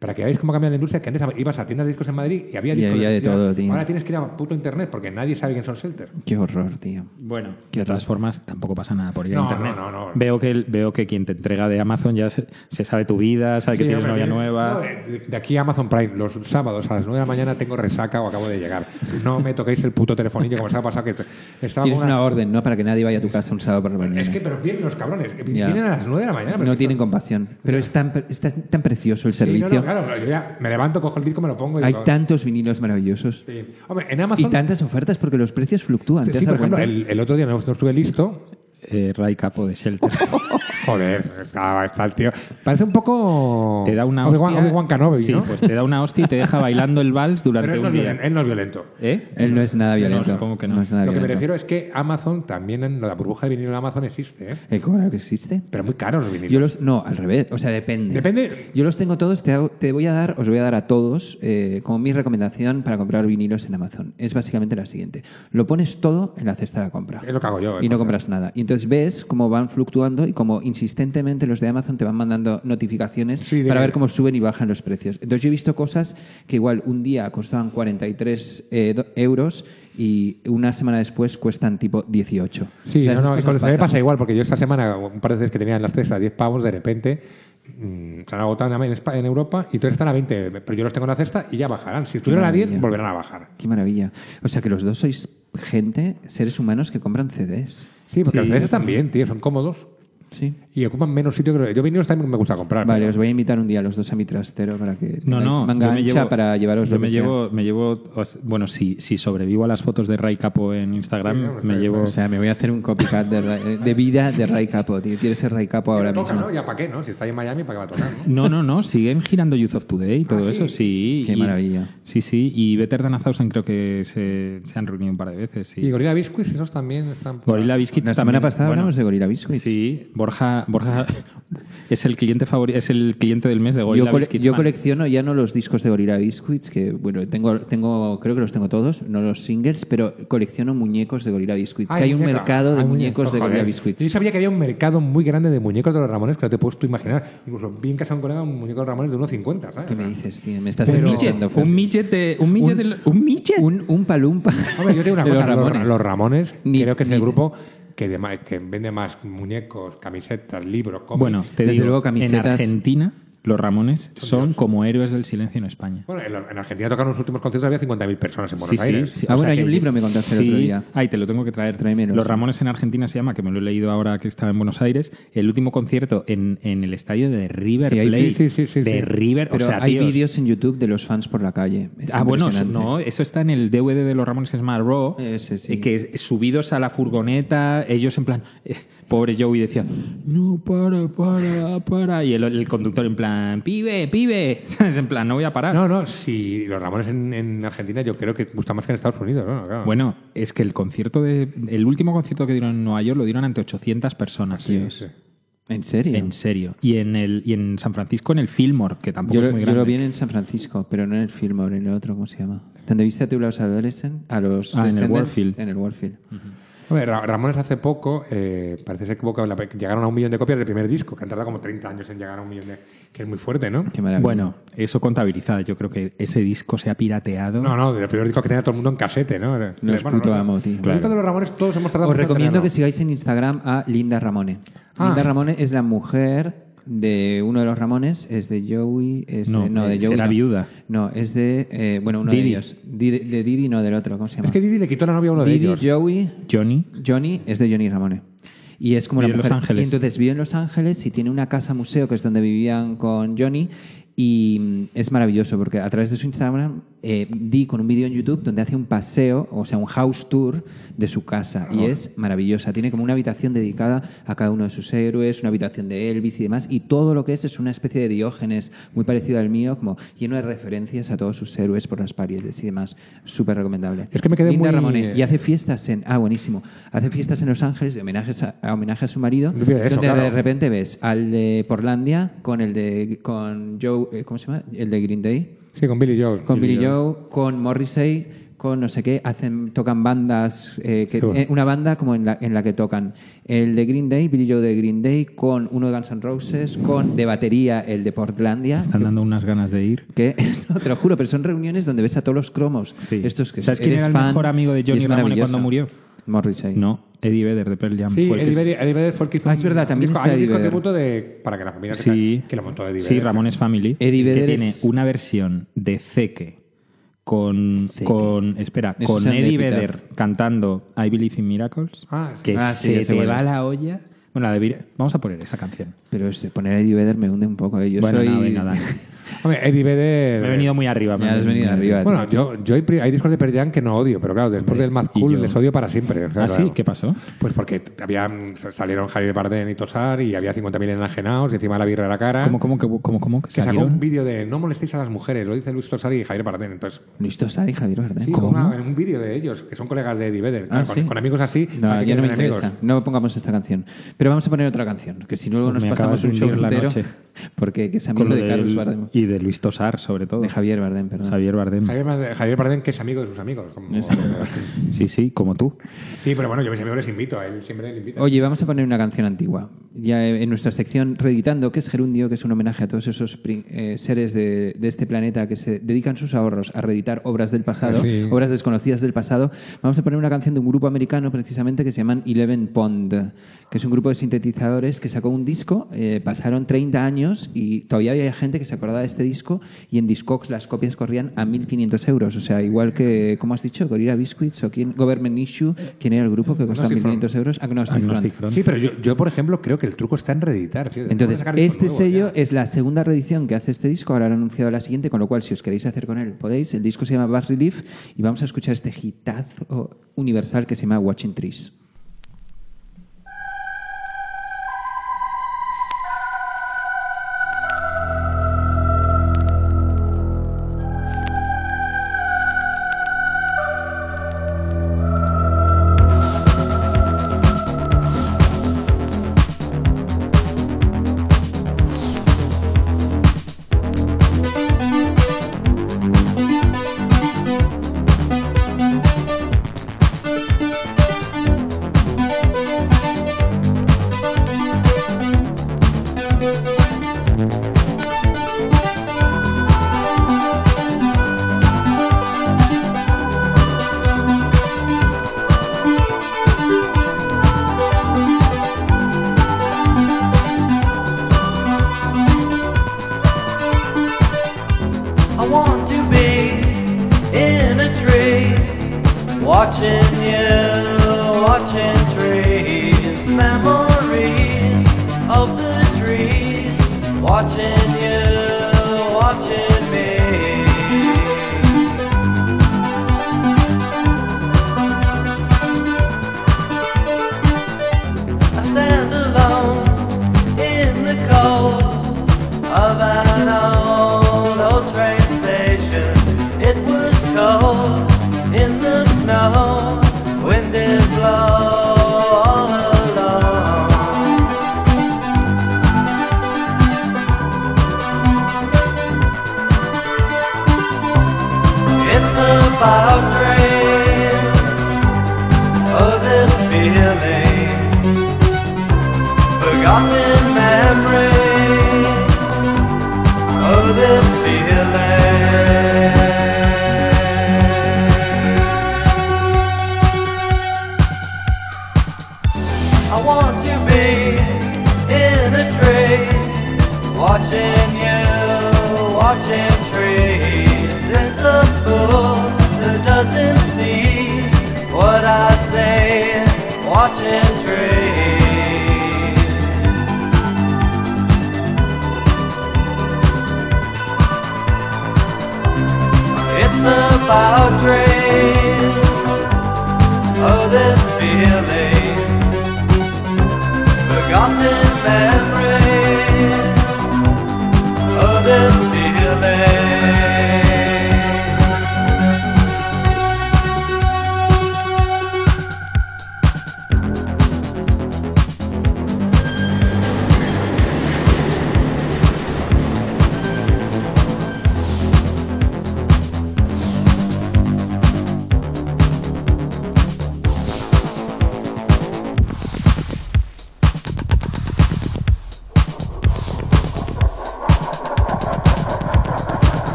Para que veáis cómo cambia la industria, que antes ibas a tiendas de discos en Madrid y había Y discos había de todo, tío. Ahora tienes que ir a puto internet porque nadie sabe quién son Shelter. Qué horror, tío. Bueno, de todas formas, tampoco pasa nada por ir No, a internet. no, no, no. Veo, que, el- veo que quien te entrega de Amazon ya se, se sabe tu vida, sabe que Sí, tienes hombre, novia tiene- nueva. no, de, de aquí a Amazon Prime, los sábados a las 9 de la mañana tengo resaca o acabo de llegar. No me toquéis el puto telefonillo como se ha pasado que estaba Tienes con una orden, ¿no? Para que nadie vaya a tu casa un sábado por la mañana. Es que, pero vienen los cabrones. Ya. Vienen a las 9 de la mañana. no que tienen son- compasión. Pero es tan, es tan, precioso el Sí, no, servicio. no, claro, yo ya me levanto, cojo el disco, me lo pongo y Hay digo, tantos vinilos maravillosos. sí. Hombre, en Y Amazon. tantas ofertas porque los precios fluctúan. ¿Te sí, has por ejemplo, cuenta? el, el otro día no, no estuve listo. Eh, Ray Capo de Shelter. Joder, está, está el tío. Parece un poco. Te da una hostia. Obi-Wan Kenobi, sí, ¿no? pues te da una hostia y te deja bailando el vals durante Pero él no, un es día. violento, él no es violento. ¿Eh? Él no es nada No, violento. supongo que no. es nada Lo que me violento. refiero es que Amazon también, en la burbuja de vinilo de Amazon existe, ¿eh? Eh, claro que existe. Pero muy caros los vinilos. Yo los, no, al revés. O sea, depende. Depende. Yo los tengo todos. Te, hago- te voy a dar, os voy a dar a todos eh, como mi recomendación para comprar vinilos en Amazon. Es básicamente la siguiente: lo pones todo en la cesta de la compra. Es lo que hago yo. ¿eh? y no compras nada. Y entonces ves cómo van fluctuando y cómo insistentemente los de Amazon te van mandando notificaciones Sí, para ver cómo suben y bajan los precios. Entonces yo he visto cosas que igual un día costaban 43 eh, euros y una semana después cuestan tipo 18. Sí, O sea, no, no, con pasan. pasa igual, porque yo esta semana, un par de veces que tenía en las cestas 10 pavos, de repente mm, se han agotado en, Europa y entonces están a 20, pero yo los tengo en la cesta y ya bajarán. Si estuvieran a 10, maravilla. volverán a bajar. Qué maravilla. O sea que los dos sois gente, seres humanos que compran CDs. Sí, porque Sí. los CDs están bien, tío, son cómodos Sí. Y ocupan menos sitio que. Yo vinilos también me gusta comprar. Vale, pero- os voy a invitar un día a los dos a mi trastero para que No, no, manga yo me ancha llevo, para llevaros yo lo me que sea. llevo, me llevo, bueno, si, si sobrevivo a las fotos de Ray Capo en Instagram, Sí, no, me llevo, O sea, me voy a hacer un copycat de, Ray- de vida de Ray Capo, tío. Quieres ser Ray Capo ahora toca, mismo. ¿no? ¿Ya para qué, no? Si está ahí en Miami, ¿para qué va a tocar, no? No, no, no, siguen girando Youth of Today y todo Ah, eso, sí. Qué y- maravilla. Sí, sí, y Better Than a Thousand creo que se, se han reunido un par de veces, sí. Y Gorilla Biscuits, esos también están... por- Gorilla Biscuits La también, semana pasada bueno, hablamos de Gorilla Biscuits. Sí, Borja, Borja es el cliente favorito, es el cliente del mes de Gorilla Biscuits. yo colecciono ya no los discos de Gorilla Biscuits, que bueno, tengo, tengo, creo que los tengo todos, no los singles, pero colecciono muñecos de Gorilla Biscuits. Ay, que hay un mercado de muñecos de. Gorilla Biscuits. Yo sabía que había un mercado muy grande de muñecos de los Ramones que no te puedes tú imaginar. Incluso vi en casa de un colega un muñeco de los Ramones de 1,50, ¿sabes? ¿Qué me dices, tío? Me estás Pero- Un midget. Fer. un midget de- un de- un midget. Un, un palumpa. Hombre, yo te digo una de cosa, los los Ramones. los Ramones, Ni- creo que es ni- el grupo que, de que vende más muñecos, camisetas, libros, cómics. Bueno, te Desde digo, luego, camisetas- en Argentina los Ramones son como héroes del silencio en España. Bueno, en, en Argentina tocaron los últimos conciertos, había 50.000 personas en Buenos Sí, sí, Aires. sí. Ah, bueno, sea hay que- un libro, me contaste el sí, otro día. Ay, te lo tengo que traer. Tráemelo, Los sí. Ramones en Argentina se llama, que me lo he leído ahora que estaba en Buenos Aires, el último concierto en, en el estadio de River Sí, ahí- Plate. sí, sí, sí, sí, de sí. River, Pero o sea, hay vídeos en YouTube de los fans por la calle. Es Ah, bueno, no, eso está en el DVD de los Ramones que se llama Raw, Ese sí. eh, que es- subidos a la furgoneta, ellos en plan, eh, pobre Joey decía, no, para, para, para, y el, el conductor en plan, pibe, pibe, ¿sabes? En plan, no voy a parar. No, no, si los Ramones en, en Argentina yo creo que gustan más que en Estados Unidos, ¿no? Claro. Bueno, es que el concierto de, el último concierto que dieron en Nueva York lo dieron ante 800 personas. Sí, sí. ¿En serio? En serio. Y en el y en San Francisco en el Fillmore, que tampoco Yo, es muy yo grande. lo vi en San Francisco, pero no en el Fillmore, en el otro, ¿cómo se llama? ¿Dónde viste tú los adolescentes? A los Ah, en el? Warfield. En el Warfield. Ramones hace poco, eh, parece ser que llegaron a un millón de copias del primer disco, que han tardado como 30 años en llegar a un millón de... que es muy fuerte, ¿no? Qué maravilla. Bueno, eso contabilizado. Yo creo que ese disco se ha pirateado. No, no, del primer disco que tenía todo el mundo en casete, ¿no? No es puto amo, tío. De los Ramones todos hemos tardado Os recomiendo tenerlo. que sigáis en Instagram a Linda Ramone. Ah. Linda Ramone es la mujer de uno de los Ramones, es de Joey. Es No, de, no, de eh, Joey. será no. viuda. No, es de. eh, bueno, uno Didi. de ellos. Didi- de Didi, no, del otro. ¿Cómo se llama? Es que Didi le quitó la novia a uno de Didi, ellos. Joey, Johnny. Johnny es de Johnny Ramone. Y es como Vive la en Los mujer. Ángeles. Y entonces vive en Los Ángeles y tiene una casa museo que es donde vivían con Johnny. Y mm, es maravilloso porque a través de su Instagram eh, di con un vídeo en YouTube donde hace un paseo, o sea, un house tour de su casa. Y es maravillosa. Tiene como una habitación dedicada a cada uno de sus héroes, una habitación de Elvis y demás. Y todo lo que es es una especie de diógenes muy parecido al mío, como lleno de referencias a todos sus héroes por las paredes y demás. Súper recomendable. Es que me quedé Linda muy- Ramone. Y hace fiestas en. Ah, buenísimo. Hace fiestas en Los Ángeles de homenajes a, a homenaje a su marido. Eso, donde de repente ves al de Portlandia con el de. con Joe. Eh, ¿Cómo se llama? El de Green Day. Sí, con Billy Joe. Con Billy Joe, con Morrissey, con no sé qué. Hacen, tocan bandas. eh, que- Sí, bueno. eh, una banda como en la, en la que tocan el de Green Day, Billy Joe de Green Day, con uno de Guns N' Roses, con de batería el de Portlandia. Están dando unas ganas de ir. Que, no, te lo juro, pero son reuniones donde ves a todos los cromos. Sí. Estos que ¿Sabes quién era el fan mejor amigo de Johnny Ramone cuando murió? Morrissey. No, Eddie Vedder de Pearl Jam. Sí, fue el que- Eddie Vedder, Eddie Vedder fue el que hizo Ah, es verdad, un también disco, está hay un Eddie disco tributo de, para que la familia Sí, que lo montó Eddie sí, Vedder. Ramones Family. Eddie que Vedder tiene es- una versión de Zeke con, Zeke. con espera, Eso con Eddie. Vedder cantando I Believe in Miracles, Ah, sí. que Ah, sí, se te va la olla. Bueno, la de Vir- vamos a poner esa canción. Pero este, poner a Eddie Vedder me hunde un poco. ¿eh? Yo bueno, soy... nada, venga, dale. Hombre, Eddie Vedder... Me he venido muy arriba. me- has venido arriba. Bueno, yo, yo hay, discos de Pearl Jam que no odio, pero claro, después del Mad Cool les odio para siempre. o sea, ¿Ah, sí? ¿Qué pasó? Pues porque habían, salieron Javier Bardem y Tosar y había 50.000 enajenados y encima la birra a la cara. ¿Cómo, cómo, cómo, cómo, cómo que que sacó un vídeo de no molestéis a las mujeres, lo dice Luis Tosar y Javier Bardem. Entonces, Luis Tosar y Javier Bardem. sí, ¿Cómo? una- en un vídeo de ellos, que son colegas de Eddie Vedder. Ah, con, ¿sí? con amigos así, No, ¿para qué ya no me interesa. No pongamos esta canción. Pero vamos a poner otra canción, que si no luego nos Me pasamos un show entero. Porque que es amigo lo de Carlos Bardem. Y de Luis Tosar, sobre todo. De Javier Bardem, perdón. Javier Bardem. Javier, Bardem- Javier Bardem, que es amigo de sus amigos. como-. Sí, sí, como tú. Sí, pero bueno, yo a mis amigos les invito, a él siempre les invito. Oye, vamos a poner una canción antigua. Ya en nuestra sección Reeditando, que es Gerundio, que es un homenaje a todos esos eh, seres de, de este planeta que se dedican sus ahorros a reeditar obras del pasado, Sí. obras desconocidas del pasado. Vamos a poner una canción de un grupo americano, precisamente, que se llaman Eleven Pond, que es un grupo de sintetizadores que sacó un disco. eh, pasaron 30 años y todavía había gente que se acordaba de este disco y en Discogs las copias corrían a 1.500 euros. O sea, igual que, ¿cómo has dicho? Gorilla Biscuits o quién? Government Issue. ¿Quién era el grupo que costaba Agnostic 1.500 euros? Agnostic, Agnostic Front. Front. Sí, pero yo, yo, por ejemplo, creo que el truco está en reeditar. tío. Entonces, este sello ya. es la segunda reedición que hace este disco, ahora han anunciado la siguiente, con lo cual si os queréis hacer con él, podéis. El disco se llama Bass Relief y vamos a escuchar este hitazo universal que se llama Watching Trees.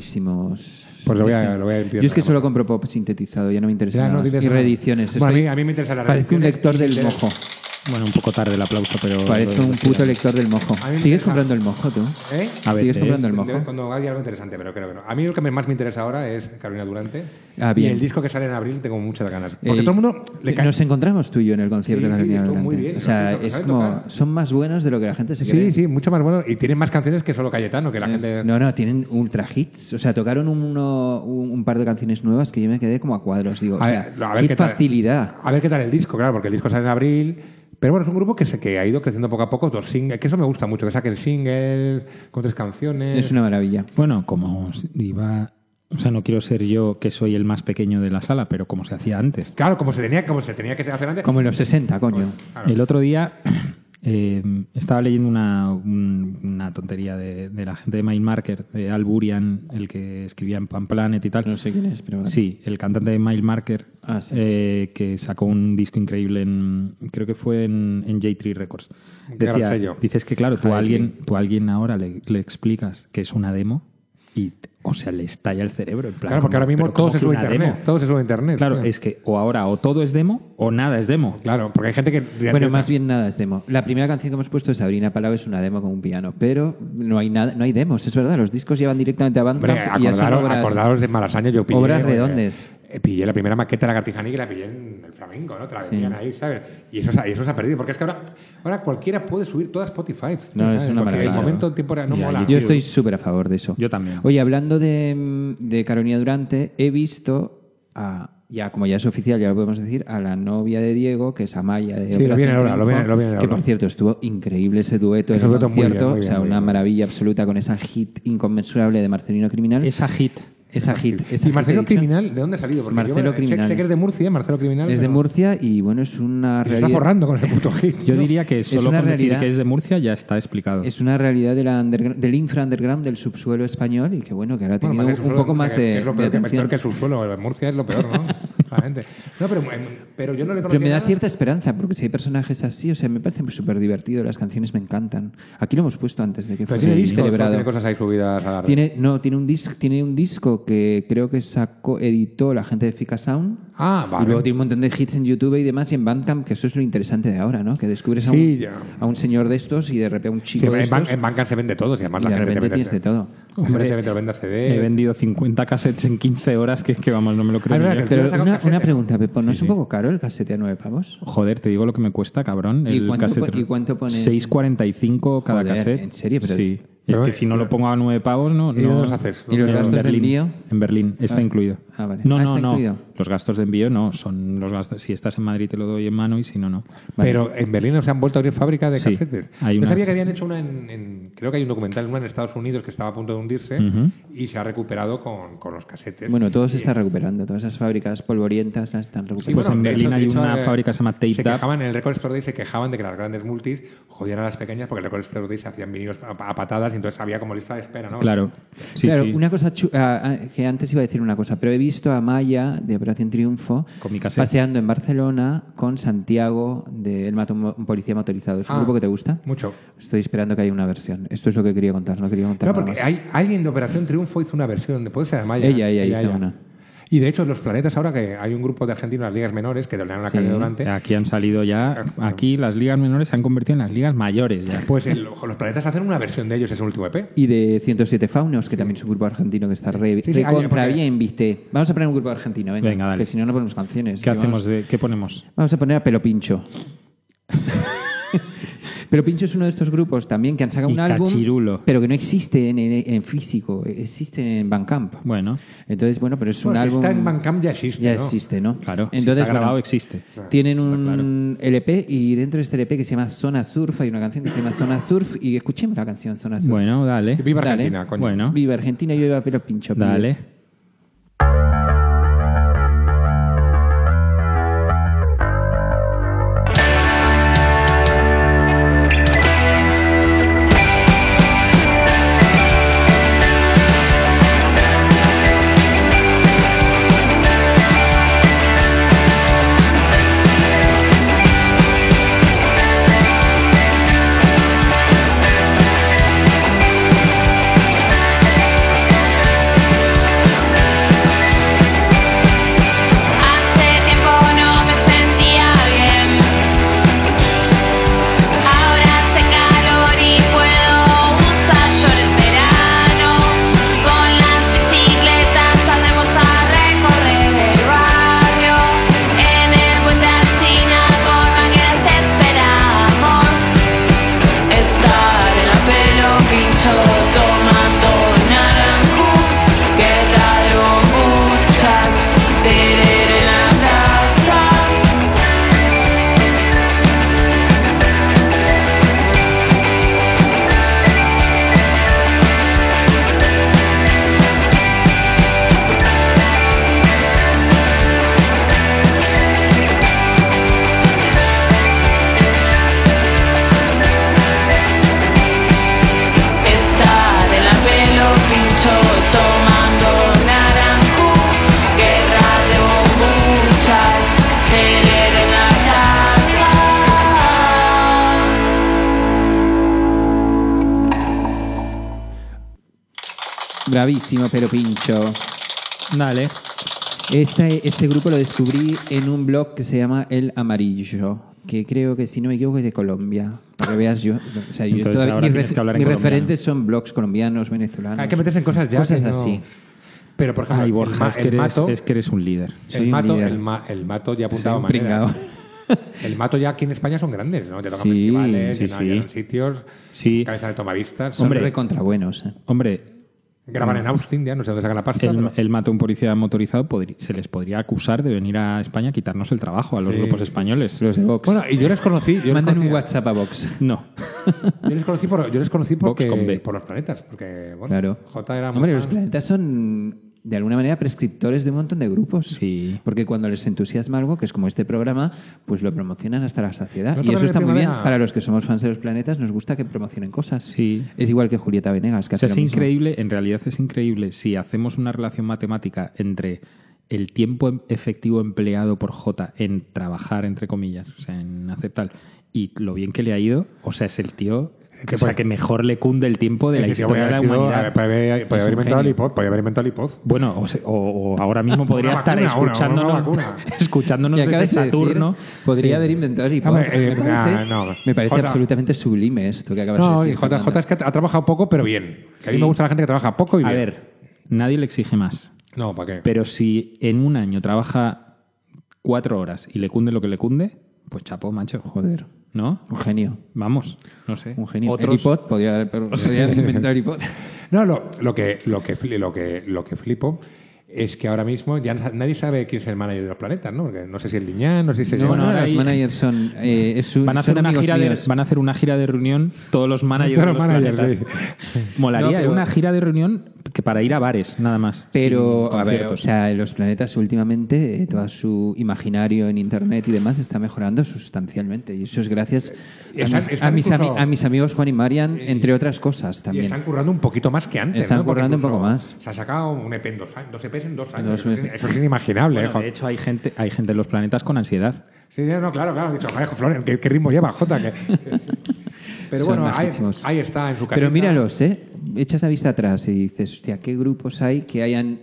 Enormísimos. Pues lo voy a- Este- lo voy a empezar Yo es que solo compro pop sintetizado, ya no me interesa Ya, nada no más. Y reediciones. Bueno, a mí- estoy- a mí me interesa la Parece un lector del mojo. Bueno, un poco tarde el aplauso, pero. Parece un puto lector del mojo. ¿Sigues comprando el mojo tú? ¿Eh? A ¿Sigues veces. comprando el mojo? Cuando hay algo interesante, pero creo que no. A mí lo que me- más me interesa ahora es Carolina Durante. Ah, Y el disco que sale en abril tengo muchas ganas. Porque Eh, todo el mundo le cae. Nos encontramos tú y yo en el concierto Sí, de sí, Carolina estuvo muy Durante. bien, O sea, es como. tocar. Son más buenos de lo que la gente se cree. Sí, sí, mucho más bueno. Y tienen más canciones que solo Cayetano, que la Es- gente. No, no, tienen ultra hits. O sea, tocaron uno- un, un par de canciones nuevas que yo me quedé como a cuadros. Digo, o sea, ver, a ver qué qué tal. facilidad. A ver qué tal el disco, claro, porque el disco sale en abril. Pero bueno, es un grupo que, se, que ha ido creciendo poco a poco. Dos singles, que eso me gusta mucho, que saquen singles con tres canciones. Es una maravilla. Bueno, como iba. O sea, no quiero ser yo que soy el más pequeño de la sala, pero como se hacía antes. Claro, como se tenía, como se tenía que hacer antes. Como en los 60, coño. Claro. El otro día eh, estaba leyendo una, un- una tontería de, de la gente de Mindmarker, de Al Burian, el que escribía en Pan Planet y tal. No sé quién es, pero. Sí, el cantante de Mindmarker, Ah, sí. eh, que sacó un disco increíble en. Creo que fue en, en J3 Records. Gran Decía, dices que, claro, tú a J3. alguien, tú a alguien ahora le, le explicas que es una demo y, o sea, le estalla el cerebro. En plan, Claro, porque como, ahora mismo ¿pero todo se sube a internet. demo? Todo se sube a internet. Claro, es que o ahora o todo es demo o nada es demo. Claro, porque hay gente que. Bueno, más bien nada es demo. La primera canción que hemos puesto es Sabrina Palau, es una demo con un piano, pero no hay nada, no hay demos, es verdad. Los discos llevan directamente a Hombre, Bandcamp y ya son acordaros, obras. acordaros de Malasaña, yo pillé. obras redondes. eh, pillé la primera maqueta de la Cartijaní que la pillé en el flamenco, ¿no? Te la vendían ahí, ¿sabes? Y eso, se- y eso se ha perdido, porque es que ahora, ahora cualquiera puede subir toda Spotify. No, ¿sabes? es una Porque maravilla. el momento, tiempo no Ya, mola. Yo estoy súper a favor de eso. Yo también. Oye, hablando de, de Carolina Durante, he visto a, ya como ya es oficial, ya lo podemos decir, a la novia de Diego, que es Amaya de Sí, lo viene ahora, lo viene- lo viene Que por cierto, estuvo increíble ese dueto en el dueto muy bien, concierto. muy bien, o sea, una bien. maravilla absoluta con esa hit inconmensurable de Marcelino Criminal. Esa hit. Esa hit. esa ¿Y Marcelo que Criminal de dónde ha salido? Porque Marcelo yo, Criminal. Sé, que es de Murcia, Marcelo Criminal. Es de pero- Murcia y bueno, es una Se está realidad. forrando con el puto hit. Yo diría que solo una con decir realidad. que es de Murcia ya está explicado. Es una realidad de la undergr- del infra underground, del subsuelo español y que bueno, que ahora ha Bueno, tenido que un poco más que- de, que es lo de peor, que, atención. peor que el subsuelo. En Murcia es lo peor, ¿no? No, pero, em, pero yo no le Pero me da nada. cierta esperanza, porque si hay personajes así, o sea, me parece súper divertido, las canciones me encantan. Aquí lo hemos puesto antes de que Pero fuese tiene discos, celebrado. tiene cosas ahí subidas a la red. Tiene, no, tiene un, disc, tiene un disco que creo que sacó, editó la gente de Fika Sound. Ah, vale. Y luego tiene un montón de hits en YouTube y demás, y en Bandcamp, que eso es lo interesante de ahora, ¿no? Que descubres a, un, Sí, ya. a un señor de estos y de repente a un Sí, chico de en, estos. en Bandcamp se vende todo, y además y la de gente te repente vende tienes de todo. Gente te vende- vende CD. He vendido 50 cassettes en 15 horas, que es que vamos, no me lo creo Ah, Pero una, pregunta, Pepo, ¿no es Sí, un sí. poco caro el casete a nueve pavos? Joder, te digo lo que me cuesta, cabrón. ¿Y el cuánto cassette. y cuánto pones? 6,45 cada Joder, cassette. ¿en serio? Pero- sí. Es que si no lo pongo a 9 pavos, no. ¿Y no los haces? ¿Y los En gastos de Berlín. envío? En Berlín, está Ah, incluido. ah, vale. No, Ah, no, está no. incluido. Los gastos de envío no, son los gastos. Si estás en Madrid te lo doy en mano y si no, no. Pero en Berlín se han vuelto a abrir fábrica de Sí, casetes. hay Yo unas- sabía que habían hecho una en, en- Creo que hay un documental, una en Estados Unidos que estaba a punto de hundirse y se ha recuperado con, con los casetes. Bueno, todo se está recuperando. Todas esas fábricas polvorientas las están Sí, recuperando. Pues en Berlín de hay una eh, fábrica que se llama Tape Se quejaban en el Record Store Day, se quejaban de que las grandes multis jodían a las pequeñas porque el Record Store Day se hacían vinilos a, a patadas y entonces había como lista de espera, ¿no? Claro. Sí, claro, sí. una cosa ah, ah, que antes iba a decir una cosa, pero he visto a Maya de Operación Triunfo, Con mi cassette. paseando en Barcelona con Santiago de El Mato, un policía motorizado. ¿Es un Ah. grupo que te gusta? Mucho. Estoy esperando que haya una versión. Esto es lo que quería contar, no quería contar No, nada porque más. hay, alguien de Operación Triunfo hizo una versión, de- puede ser Amaya. Ella, ella hizo una. Y de hecho, los planetas ahora que hay un grupo de argentinos en las ligas menores que dominaron la Sí. calle durante. Aquí han salido ya, aquí las ligas menores se han convertido en las ligas mayores ya. Pues el- los planetas hacen una versión de ellos, es el último EP. Y de 107 Faunos, que también es un grupo argentino que está re, Sí, sí, re contra porque- bien, viste. Vamos a poner un grupo argentino, venga. Venga, dale. Que si no, no ponemos canciones. ¿Qué hacemos? Vamos, De, ¿Qué ponemos? vamos a poner a Pelo Pincho. Pelo Pincho es uno de estos grupos también que han sacado Y un álbum, Cachirulo. pero que no existe en, en- en físico, existe en Bandcamp. Bueno, Entonces, bueno, pero es un si álbum... está en Bandcamp ya existe, Ya ¿no? existe, ¿no? claro. si Entonces, está grabado bueno, existe. Tienen Está un LP y dentro de este LP que se llama Zona Surf hay una canción que se llama Zona Surf y escuchemos la canción Zona Surf. Bueno, dale. Viva Dale. Argentina, coño. Bueno, Viva Argentina, yo iba Pelo Pincho. pibes. dale. Bravísimo Pelo Pincho. Dale. Este, este grupo lo descubrí en un blog que se llama El Amarillo, que creo que, si no me equivoco, es de Colombia. Para que veas yo. O sea, yo Entonces todavía- ahora mis tienes ref- que hablar en mis colombiano. referentes son blogs colombianos, venezolanos. Hay que meterse en cosas ya. Cosas que no- así. Pero, por ejemplo, Ay, el, Borja, ma- es que, el eres, mato, es que eres un líder. Soy el, un mato, líder. el, ma- el mato ya Soy apuntaba un maneras. pringao. El mato ya aquí en España son grandes, ¿no? Ya tocan Sí, festivales, sí, llenan- sí. llenan sitios, Sí. cabeza de tomavistas. Son Hombre. recontra buenos. eh. Hombre, Graban en Austin, ya no sé dónde sacan la pasta. el, pero- el mato a un policía motorizado se les podría acusar de venir a España a quitarnos el trabajo a los Sí, grupos españoles. Los de Vox. Bueno, y yo les conocí. Yo les Manden un WhatsApp a Vox. No. Yo les conocí por, yo les conocí porque, con B. por los planetas, porque bueno, Claro. J era muy Hombre, los planetas son de alguna manera prescriptores de un montón de grupos. Sí. Porque cuando les entusiasma algo, que es como este programa, pues lo promocionan hasta la saciedad. ¿No Y eso está muy bien. Para los que somos fans de los planetas, nos gusta que promocionen cosas. Sí. Es igual que Julieta Venegas, que O sea, hace es lo mismo. increíble, en realidad es increíble si hacemos una relación matemática entre el tiempo em- efectivo empleado por J en trabajar, entre comillas, o sea, en hacer tal, y lo bien que le ha ido, o sea, es el tío Que o sea, puede- que mejor le cunde el tiempo de la historia de la humanidad. Haber, podía Es haber un inventado el iPod, podía haber inventado el iPod. Bueno, o, se- o- o ahora mismo podría estar vacuna, una- una escuchándonos, escuchándonos. Saturno. Podría haber inventado el iPod. Eh, me parece, nah, no. me parece Jota- absolutamente sublime esto que acabas No, de decir. J, Fernando. J es que ha trabajado poco, pero bien. A mí me gusta la gente que trabaja poco y A bien. ver, nadie le exige más. No, ¿para qué? Pero si en un año trabaja cuatro horas y le cunde lo que le cunde, pues chapo, macho. Joder, ¿No? un genio. Vamos, no sé. Un genio. Otros- El iPod, podría haber, podría iPod. No, lo, lo, que, lo, que, lo, que, lo que flipo es que ahora mismo ya na- nadie sabe quién es el manager de los planetas, ¿no? Porque no sé si es Liñán, no sé si es... No, no, ahora los ahí- managers son, eh, es un- Van a, son hacer una amigos gira de, van a hacer una gira de reunión todos los managers Todos de los los managers, planetas. Molaría No, pero- una gira de reunión que para ir a bares, nada más. Pero, a ver, o sea, los planetas últimamente, eh, todo su imaginario en Internet y demás está mejorando sustancialmente. Y eso es gracias a, Están- mis, están a mis a amigos Juan y Marian, entre otras cosas Y también. están currando un poquito más que antes. Están currando un poco más. Se ha sacado un EP en dos años, dos EPs en dos años. Dos eso, es, EP. eso es inimaginable. Bueno, ¿eh, de hecho, hay gente, hay gente en los planetas con ansiedad. Sí, no, claro, claro. Dicho, joder, Florian, ¿qué, qué ritmo lleva, Jota? Que- Pero Son bueno, ahí, está en su casa. Pero míralos, ¿eh? Echas la vista atrás y dices, hostia, ¿qué grupos hay que hayan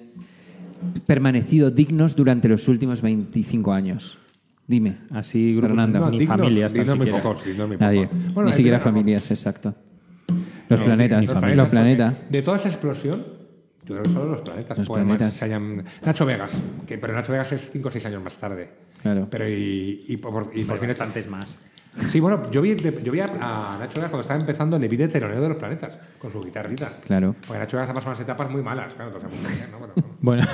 permanecido dignos durante los últimos 25 años? Dime. Así, grupos, Fernando. ni dignos- familias, dignos siquiera. pocos, dignos muy Nadie. Bueno, Ni siquiera familias, exacto. Los No, planetas. Los planetas, De toda esa explosión, yo creo que solo los planetas. Los planetas. hayan- Nacho Vegas, que, pero Nacho Vegas es 5 o 6 años más tarde. Claro. Pero y, y por, y por fin bastantes más. Sí, bueno, yo vi, yo vi a, a Nacho Vegas cuando estaba empezando, le vi de teronero de los planetas, con su guitarrita. Claro. Porque Nacho Vegas ha pasado unas etapas muy malas, claro, entonces, bien, ¿no? Bueno, Bueno,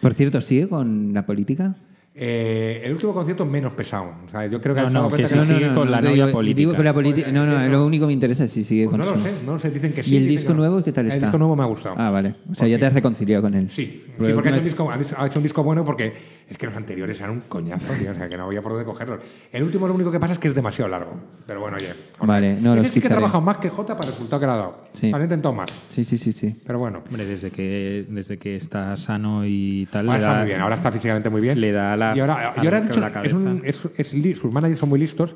Por cierto, ¿sigue con la política? Eh, el último concierto menos pesado. O sea, yo creo que No, no, que sí, sigue con la novia digo, política. Digo con la política. No, no, lo único que me interesa es si sigue Pues con no lo sé, no lo sé, dicen que sí. ¿Y el disco que no. nuevo qué tal El está? disco nuevo me ha gustado. Ah, vale. O sea, ya te has reconciliado con él. Sí, sí Porque ha hecho, un disco, ha hecho- un disco bueno porque es que los anteriores eran un coñazo, tío, o sea, que no había por dónde cogerlos. El último lo único que pasa es que es demasiado largo. Pero bueno, oye. Vale, no, Ese lo sí que ha trabajado más que Jota para el resultado que le ha dado. Sí. Vale, intentado más. Sí, sí, sí, sí. Pero bueno. hombre, desde que, desde que está sano y tal. Ahora está muy bien, ahora está físicamente muy bien. le da Y ahora, y ahora cabeza. es un- es- es sus managers son muy listos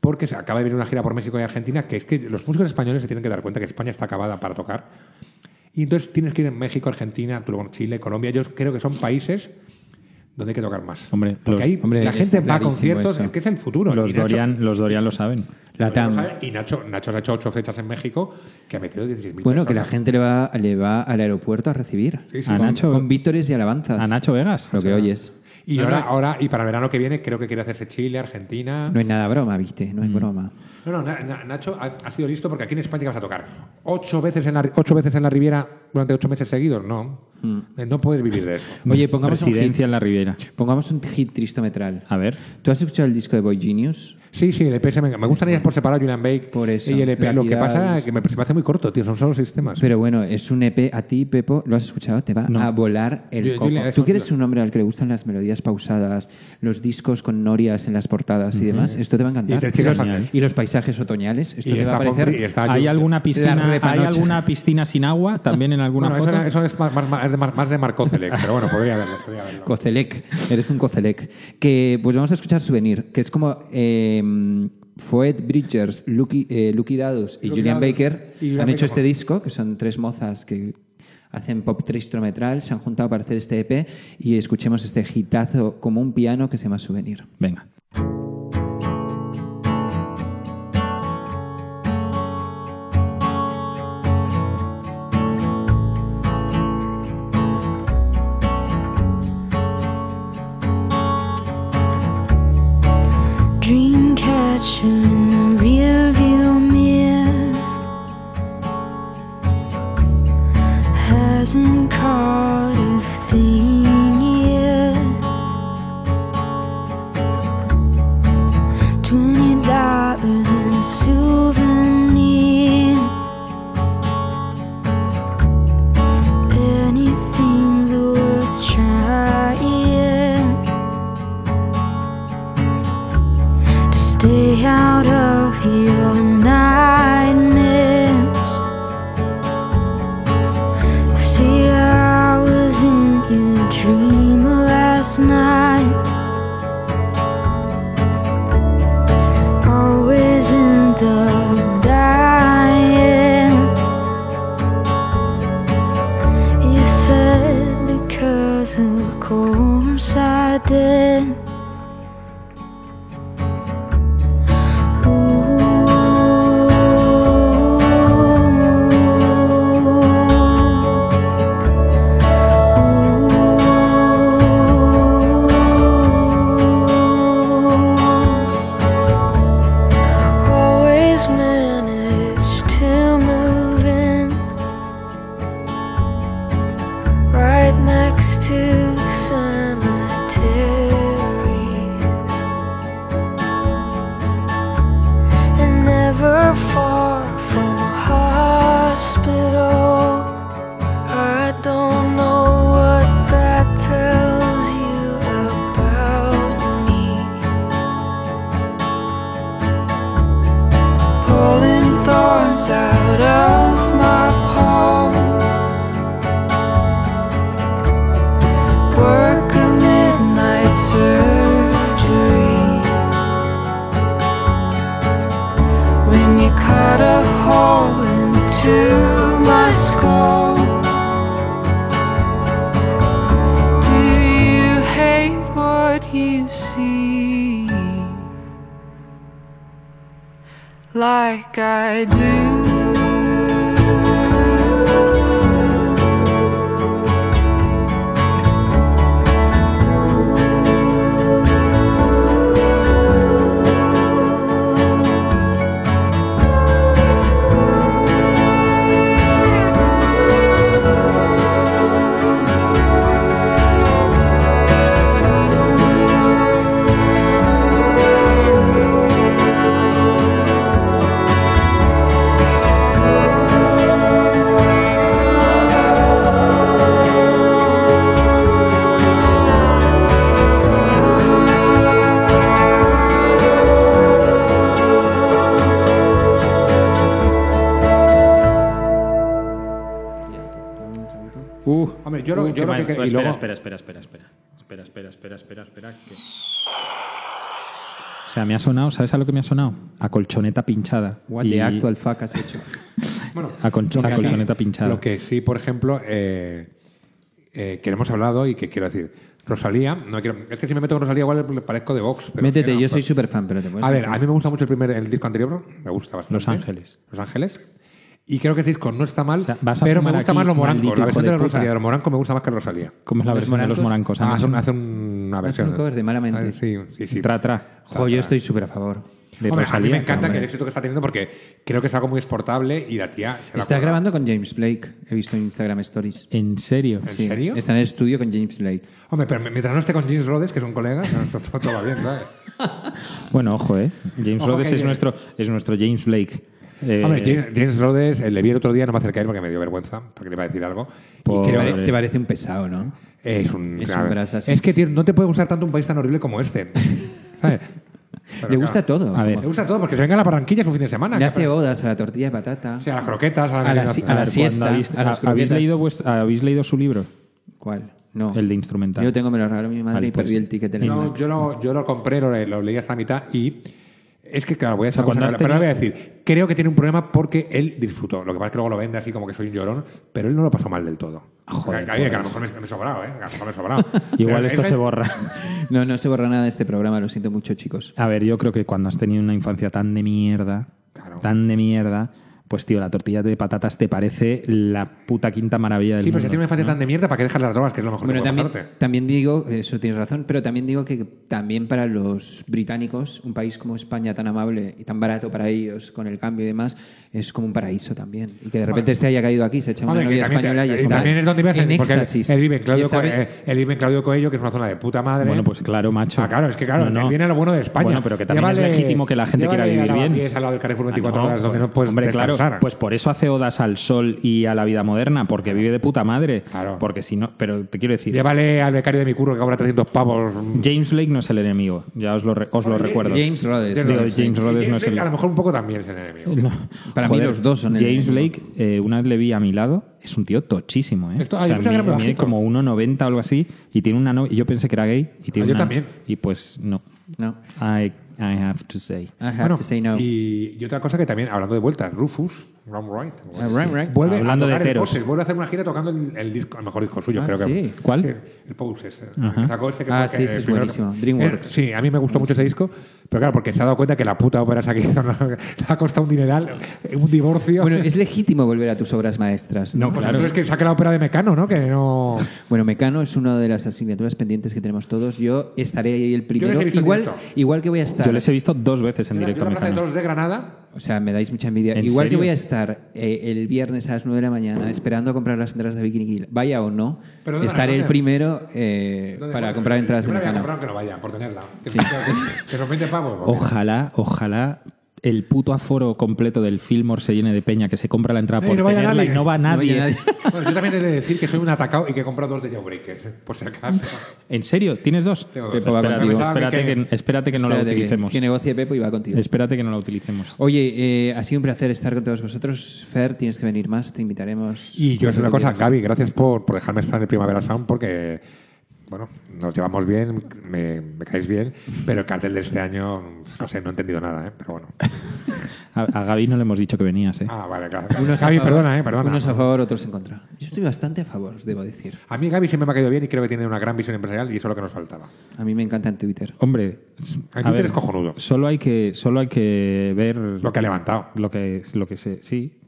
porque se acaba de venir una gira por México y Argentina, que es que los músicos españoles se tienen que dar cuenta que España está acabada para tocar. Y entonces tienes que ir en México, Argentina, luego Chile, Colombia. Yo creo que son países donde hay que tocar más. Hombre, porque los- ahí hombre, la gente va a conciertos, eso. es que es el futuro. Los Y Nacho- Dorian, los Dorian lo saben. La TAM. Y Nacho, Nacho ha hecho ocho fechas en México que ha metido 16.000 Bueno, que la personas. gente le va, le va al aeropuerto a recibir. Sí, sí, A con- Nacho- Con vítores y alabanzas. A Nacho Vegas. Lo que oyes. Y No, ahora, no. ahora, y para el verano que viene, creo que quiere hacerse Chile, Argentina. No hay nada broma, viste, Mm. no hay broma. No, no, Na- Na- Nacho ha, ha sido listo porque aquí en España ¿qué vas a tocar ocho veces en la, ocho veces en la Riviera durante ocho meses seguidos. No, Eh, no puedes vivir de eso. Oye, pongamos un, hit, Residencia en la Riviera. pongamos un hit tristometral. A ver. ¿Tú has escuchado el disco de Boy Genius? Sí, sí, el EP se me, me gustan ellas por separado, Julian Bake Por eso, y el EP. Lo que pasa es que me, se me hace muy corto, tío, son solo seis temas. Pero bueno, es un EP. A ti, Pepo, ¿lo has escuchado? Te va No. a volar el Yo- coco. Tú que eres un hombre al que le gustan las melodías pausadas, los discos con norias en las portadas y demás, esto te va a encantar. Y los, genial. y los paisajes otoñales, esto te va a parecer... ¿Hay alguna piscina, ¿hay alguna piscina sin agua también en alguna Bueno, foto? eso, eso es más, más- más- es de, más de Marcocelec, pero bueno, podría verlo. Podría verlo. Cocelec, eres un Cocelec. Que pues vamos a escuchar Souvenir, que es como eh, Foet Bridgers, Lucky, eh, Lucky Dados y Lucky Julian Dados Baker y han hecho este disco, que son tres mozas que hacen pop tristrometral, se han juntado para hacer este EP y escuchemos este hitazo como un piano que se llama Souvenir. Venga. Espera, espera, espera, que- O sea, me ha sonado, ¿sabes a lo que me ha sonado? A colchoneta pinchada. What Y- the actual fuck has hecho? Bueno, A, colchoneta pinchada. Lo que sí, por ejemplo, eh, eh, que hemos hablado y que quiero decir, Rosalía, no quiero, es que si me meto con Rosalía igual le parezco de Vox. pero Métete, que no, yo soy súper fan, pero te puedes A ver, a mí me gusta mucho el primer el disco anterior, me gusta bastante. Los Ángeles. Los Ángeles. Y creo que el disco no está mal, sea, vas a pero me gusta más los morancos. La versión de, Rosalía de los morancos me gusta más que Rosalía. ¿Cómo es la Los versión de los morancos? Ah, hace, una versión. un cover de Malamente. Ah, Sí, sí, sí. Tra, tra. Jo, yo estoy súper a favor. De Hombre, a mí me encanta que el éxito que está teniendo porque creo que es algo muy exportable y la tía se la Está grabando con James Blake, he visto en Instagram Stories. ¿En serio? ¿En Sí, serio? Está en el estudio con James Blake. Hombre, pero mientras no esté con James Rhodes, que es un colega, todo, va bien, ¿sabes? Bueno, ojo, ¿eh? James Ojo Rhodes es nuestro, es nuestro James Blake. Eh, Hombre, James, James Rhodes, eh, le vi el otro día, no me acerqué a él porque me dio vergüenza, porque le iba a decir algo. Por- Y creo Te que te parece un pesado, ¿no? es un... es un a ver, brasas. es que tío, no te puede gustar tanto un país tan horrible como este. ¿Sabes? Pero Le gusta claro, todo. A ver. Le gusta todo, porque se venga a la Barranquilla es un fin de semana. Le hace odas a la tortilla de patata. o sea, a las croquetas, a la A la si- a la siesta, habéis, a las ha- ¿habéis, croquetas. leído vuest- ¿Habéis leído su libro? ¿Cuál? No. El de instrumental. Yo tengo, me lo regaló mi madre Vale, y pues, perdí el ticket en el No, yo, lo, yo lo compré, lo, lo leí hasta la mitad y es que, claro, voy a echar cuando has pero voy a tenido- decir, creo que tiene un problema porque él disfrutó. Lo que pasa es que luego lo vende así como que soy un llorón, pero él no lo pasó mal del todo. Joder, que, que, que a lo mejor me, me he sobrado, ¿eh? A lo mejor me he sobrado. Igual esto se borra. No, no se borra nada de este programa, lo siento mucho, chicos. A ver, yo creo que cuando has tenido una infancia tan de mierda, Claro. tan de mierda, pues tío, la tortilla de patatas te parece la puta quinta maravilla del Sí, pero si mundo. tiene una infancia tan de mierda, ¿para qué dejar las drogas? Que es lo mejor Bueno, que también, pasarte. también digo, eso tienes razón, pero también digo que también para los británicos, un país como España tan amable y tan barato para ellos con el cambio y demás, es como un paraíso también. Y que de repente este haya caído aquí, se echa una Hombre, que novia española y y está también es donde vives, en porque él, éxtasis. él vive en Claudio, Co- eh, él vive en Claudio Coello, que es una zona de puta madre. Bueno, pues claro, macho. Ah, claro, es que claro, No, no. viene lo bueno de España. Bueno, pero que también es legítimo que la gente quiera vivir a bien. Al lado del Carrefour 24 Ah, no, horas, donde no puedes Hombre, claro, pues por eso hace odas al sol y a la vida moderna, porque vive de puta madre. Claro. Porque si no, pero te quiero decir, Llévale al becario de mi curro que cobra 300 pavos. James Blake no es el enemigo, ya os lo, re- os lo recuerdo. James Rhodes. James James Rhodes no es el A lo mejor un poco también es el enemigo. No. Para mí los dos son el James enemigo. Blake, eh, una vez le vi a mi lado, es un tío tochísimo, ¿eh? Esto- ah, O yo sea, pensaba que era mide- mide como 1,90 o algo así y tiene una novia. y Yo pensé que era gay y tiene Ah, yo una- también. Y pues no. No, I, I have to say. I have Bueno, to say no. y, y otra cosa que también, hablando de vueltas, Rufus, Ram Wright, Ah, Ram Wright. vuelve Hablando a de tocar el heteros. Poses, vuelve a hacer una gira tocando el, el disco, el mejor disco suyo, Ah, creo que. sí. ¿Cuál? que- El Poses. que sacó ese que Ah, sí, el ese es primero- buenísimo, DreamWorks. Eh, sí, a mí me gustó mucho ese disco, pero claro, porque se ha dado cuenta que la puta ópera se ha, ha costado un dineral, un divorcio. Bueno, es legítimo volver a tus obras maestras. No, Pues claro. entonces que saque la ópera de Mecano, ¿no? Que no. Bueno, Mecano es una de las asignaturas pendientes que tenemos todos. Yo estaré ahí el primero. les he visto en Igual, igual que voy a estar. Yo les he visto dos veces en Yo directo. la plaza de Mecano. toros de Granada. O sea, me dais mucha envidia. ¿En Igual serio? que voy a estar eh, el viernes a las 9 de la mañana esperando a comprar las entradas de Bikini Kill, vaya o no, Pero ¿dónde estaré el primero eh, ¿Dónde para comprar entradas Yo de comprar aunque no vaya, por tenerla. Que, que son 20 pavos. porque- Ojalá, ojalá el puto aforo completo del Fillmore se llene de peña que se compra la entrada Eh, por no tenerla nadie. y no va nadie. nadie. Bueno, yo también he de decir que soy un atacado y que he comprado dos de Jawbreaker, por si acaso. ¿En serio? ¿Tienes dos? Tengo dos. Pepo va Espérate, contigo. espérate que, espérate que no la Espérate que- utilicemos. Que negocie Pepo y va contigo. Espérate que no la utilicemos. Oye, eh, ha sido un placer estar con todos vosotros. Fer, tienes que venir más, te invitaremos. Y yo sé una cosa. Gaby, gracias por, por dejarme estar en el Primavera Sound porque, bueno, nos llevamos bien, me, me caéis bien, pero el cartel de este año, no sé, no he entendido nada, ¿eh? pero bueno. A, a Gaby no le hemos dicho que venías, ¿eh? Ah, vale, claro. Unos a Gaby, favor- perdona, eh, perdona. Unos a favor, otros en contra. Yo estoy bastante a favor, debo decir. A mí Gaby siempre me ha caído bien y creo que tiene una gran visión empresarial y eso es lo que nos faltaba. A mí me encanta en Twitter. Hombre, En Twitter ver, es cojonudo. Solo hay que, solo hay que ver Lo que ha levantado. lo que, lo que se, sí.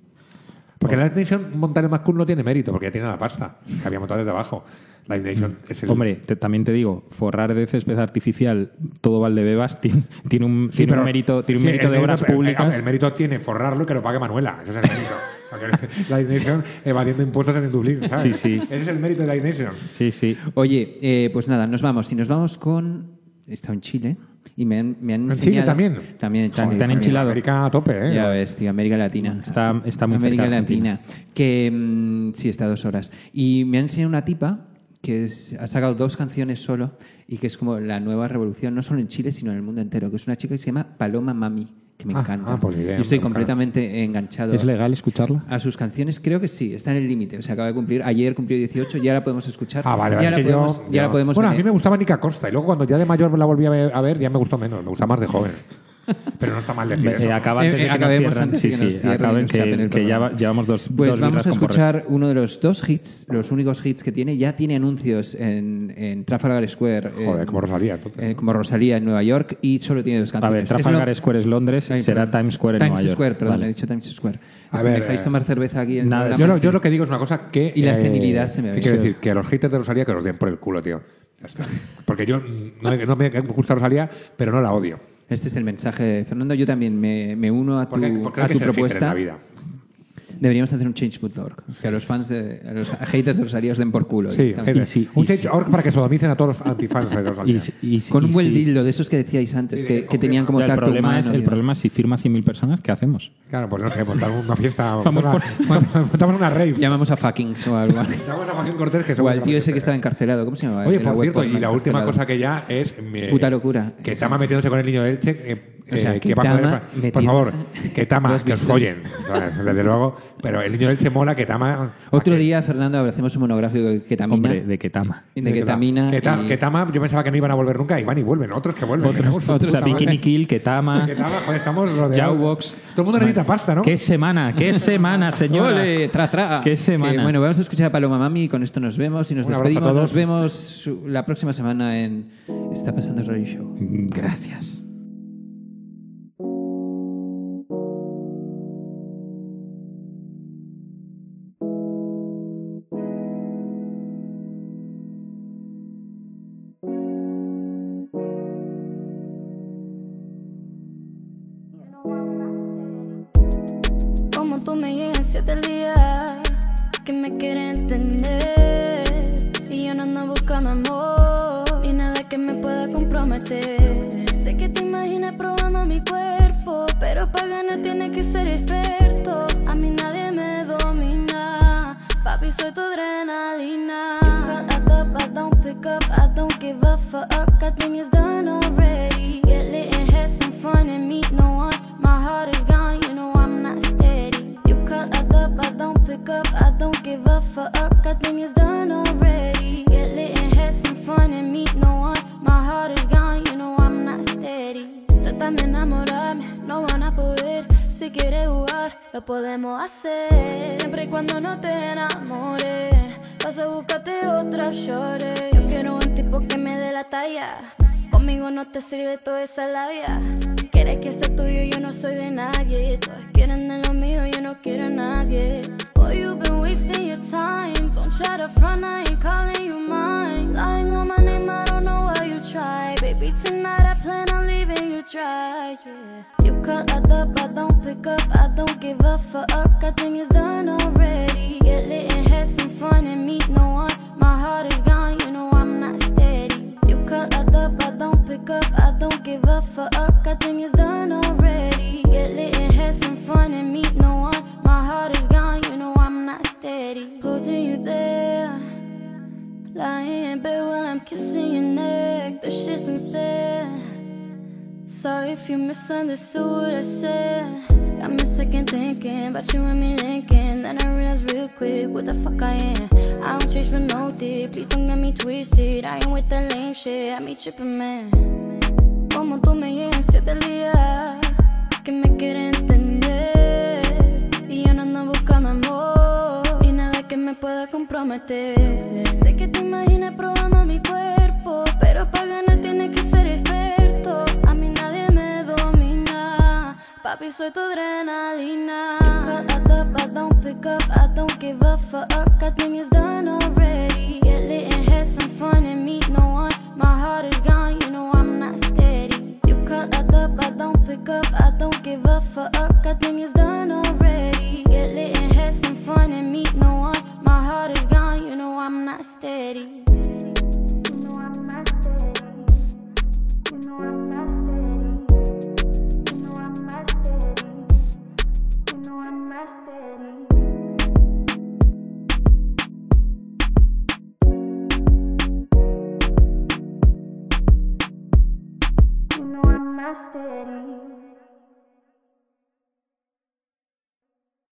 Porque la Live Nation montar el más cool no tiene mérito, porque ya tiene la pasta que había montado desde abajo. Live Nation es el. Hombre, te- también te digo, forrar de césped artificial todo Valdebebas tiene, tiene un, Sí, tiene un pero- mérito, tiene un sí, mérito el de obras el- el- públicas. El, mérito tiene forrarlo y que lo pague Manuela. Ese es el mérito. Porque Live Nation evadiendo impuestos en Dublín, ¿sabes? Sí, sí. Ese es el mérito de Live Nation. Sí, sí. Oye, eh, pues nada, nos vamos. Y nos vamos con. He estado en Chile y me han, me han ¿En Chile enseñado. también? También en Chile. ¿Te han también. enchilado? América a tope, ¿eh? Ya ves, tío, América Latina. Está- está muy América cerca Latina. Que mm, sí, está a dos horas. Y me ha enseñado una tipa que es- ha sacado dos canciones solo y que es como la nueva revolución, no solo en Chile, sino en el mundo entero. Que es una chica que se llama Paloma Mami, que me Ah, encanta. ah, pues idea, Yo estoy claro. completamente enganchado. ¿Es legal escucharla? A sus canciones creo que sí, está en el límite. O sea, acaba de cumplir. Ayer cumplió 18, ya la podemos escuchar. Ah, vale, vale. ya la podemos, yo, ya la yo- podemos Bueno, a ver. mí me gustaba Nica Costa y luego cuando ya de mayor la volví a a ver, ya me gustó menos. Me gusta más de joven. Pero no está mal decir Eh, eso. acaba antes Eh, de que nos acabemos cierren. antes Sí, de que nos sí, acaben nos chapen que, que ya va- llevamos dos Pues dos vamos a escuchar uno de los dos hits, los únicos hits que tiene. Ya tiene anuncios en, en Trafalgar Square. Joder, en- como Rosalía, entonces. eh, como Rosalía en Nueva York y solo tiene dos A canciones. ver, Es Trafalgar lo- Square es Londres, Ay, será perdón. Times Square en Times Nueva York. Square, perdón, Vale. he dicho Times Square. A Es que me ver, dejáis eh, tomar cerveza aquí en nada. Yo lo, Sí. yo lo que digo es una cosa que. eh, Y la senilidad se me ¿qué ve. quiero decir? Que a los haters de Rosalía que los den por el culo, tío. Porque yo no, no me gusta Rosalía, pero no la odio. Este es el mensaje, Fernando. Yo también me, me uno a tu, a tu en propuesta. la vida. Deberíamos hacer un change.org. Que a los fans de a los haters de Rosalía os den por culo. Sí, También. haters. si- un y change.org para que sodomicen a todos los antifans de Y, Rosalía. y Con un y buen dildo, de esos que decíais antes, Sí, que, tenían como Ya, el tacto problema humano es y el problema es si firma 100.000 personas, ¿qué hacemos? Claro, pues no sé, montamos una fiesta. Montamos una, montamos una rave. Llamamos a fuckings o algo. Llamamos a Joaquín Cortés, que o al tío ese que estaba encarcelado. ¿Cómo se llama? Oye, por cierto, y la última cosa que ya es. mi- Puta locura. Que Eso. Tama metiéndose con el niño de Elche. O sea, eh, que va a poder- Tama por favor, que Tama, ¿Lo has que os follen. Desde luego. Pero el niño de Elche mola, que Tama. Otro que- día, Fernando, hacemos un monográfico de ketamina. Hombre, de Ketama. de que ketamina. Que, ta- y- que Tama, yo pensaba que no iban a volver nunca y van y vuelven. Otros que vuelven. Tenemos un- O sea, Bikini Kill, Ketama, Que Tama, joder, estamos rodeados. Jawbox. Todo el mundo necesita pasta, ¿no? ¡Qué semana! ¡Qué semana, señora! ¡Ole! ¡Tra, tra! ¡Qué semana! Que, bueno, vamos a escuchar a Paloma Mami y con esto nos vemos y nos Un despedimos. todos. Nos vemos la próxima semana en Está pasando el Radio Show. Gracias. Dry. Yeah. You call up, I don't pick up, I don't give a fuck. I think it's done already. Get lit and have some fun and meet no one. My heart is gone, you know I'm not steady. You call up, I don't pick up, I don't give a fuck. I think it's done Sorry if you misunderstood. I said got me second thinking about you and me linking. Then I realized real quick what the fuck I am. I don't chase for no dick. Please don't get me twisted. I ain't with that lame shit. I me tripping man. Como tú me llegas siete días que me quieren entender y yo no ando buscando amor y nada que me pueda comprometer. Sé que te imaginas probando mi cuerpo, pero para ganar tiene que ser experto. Papi soy tu adrenalina. Call up, up, I don't pick up, I don't give a fuck. I think it's done already. Get lit and have some fun and meet no one. My heart is gone, you know I'm not steady. You call up, up, I don't pick up, I don't give a fuck. I think it's done already. Get lit and have some fun and meet no one. My heart is gone, you know I'm not steady. Steady.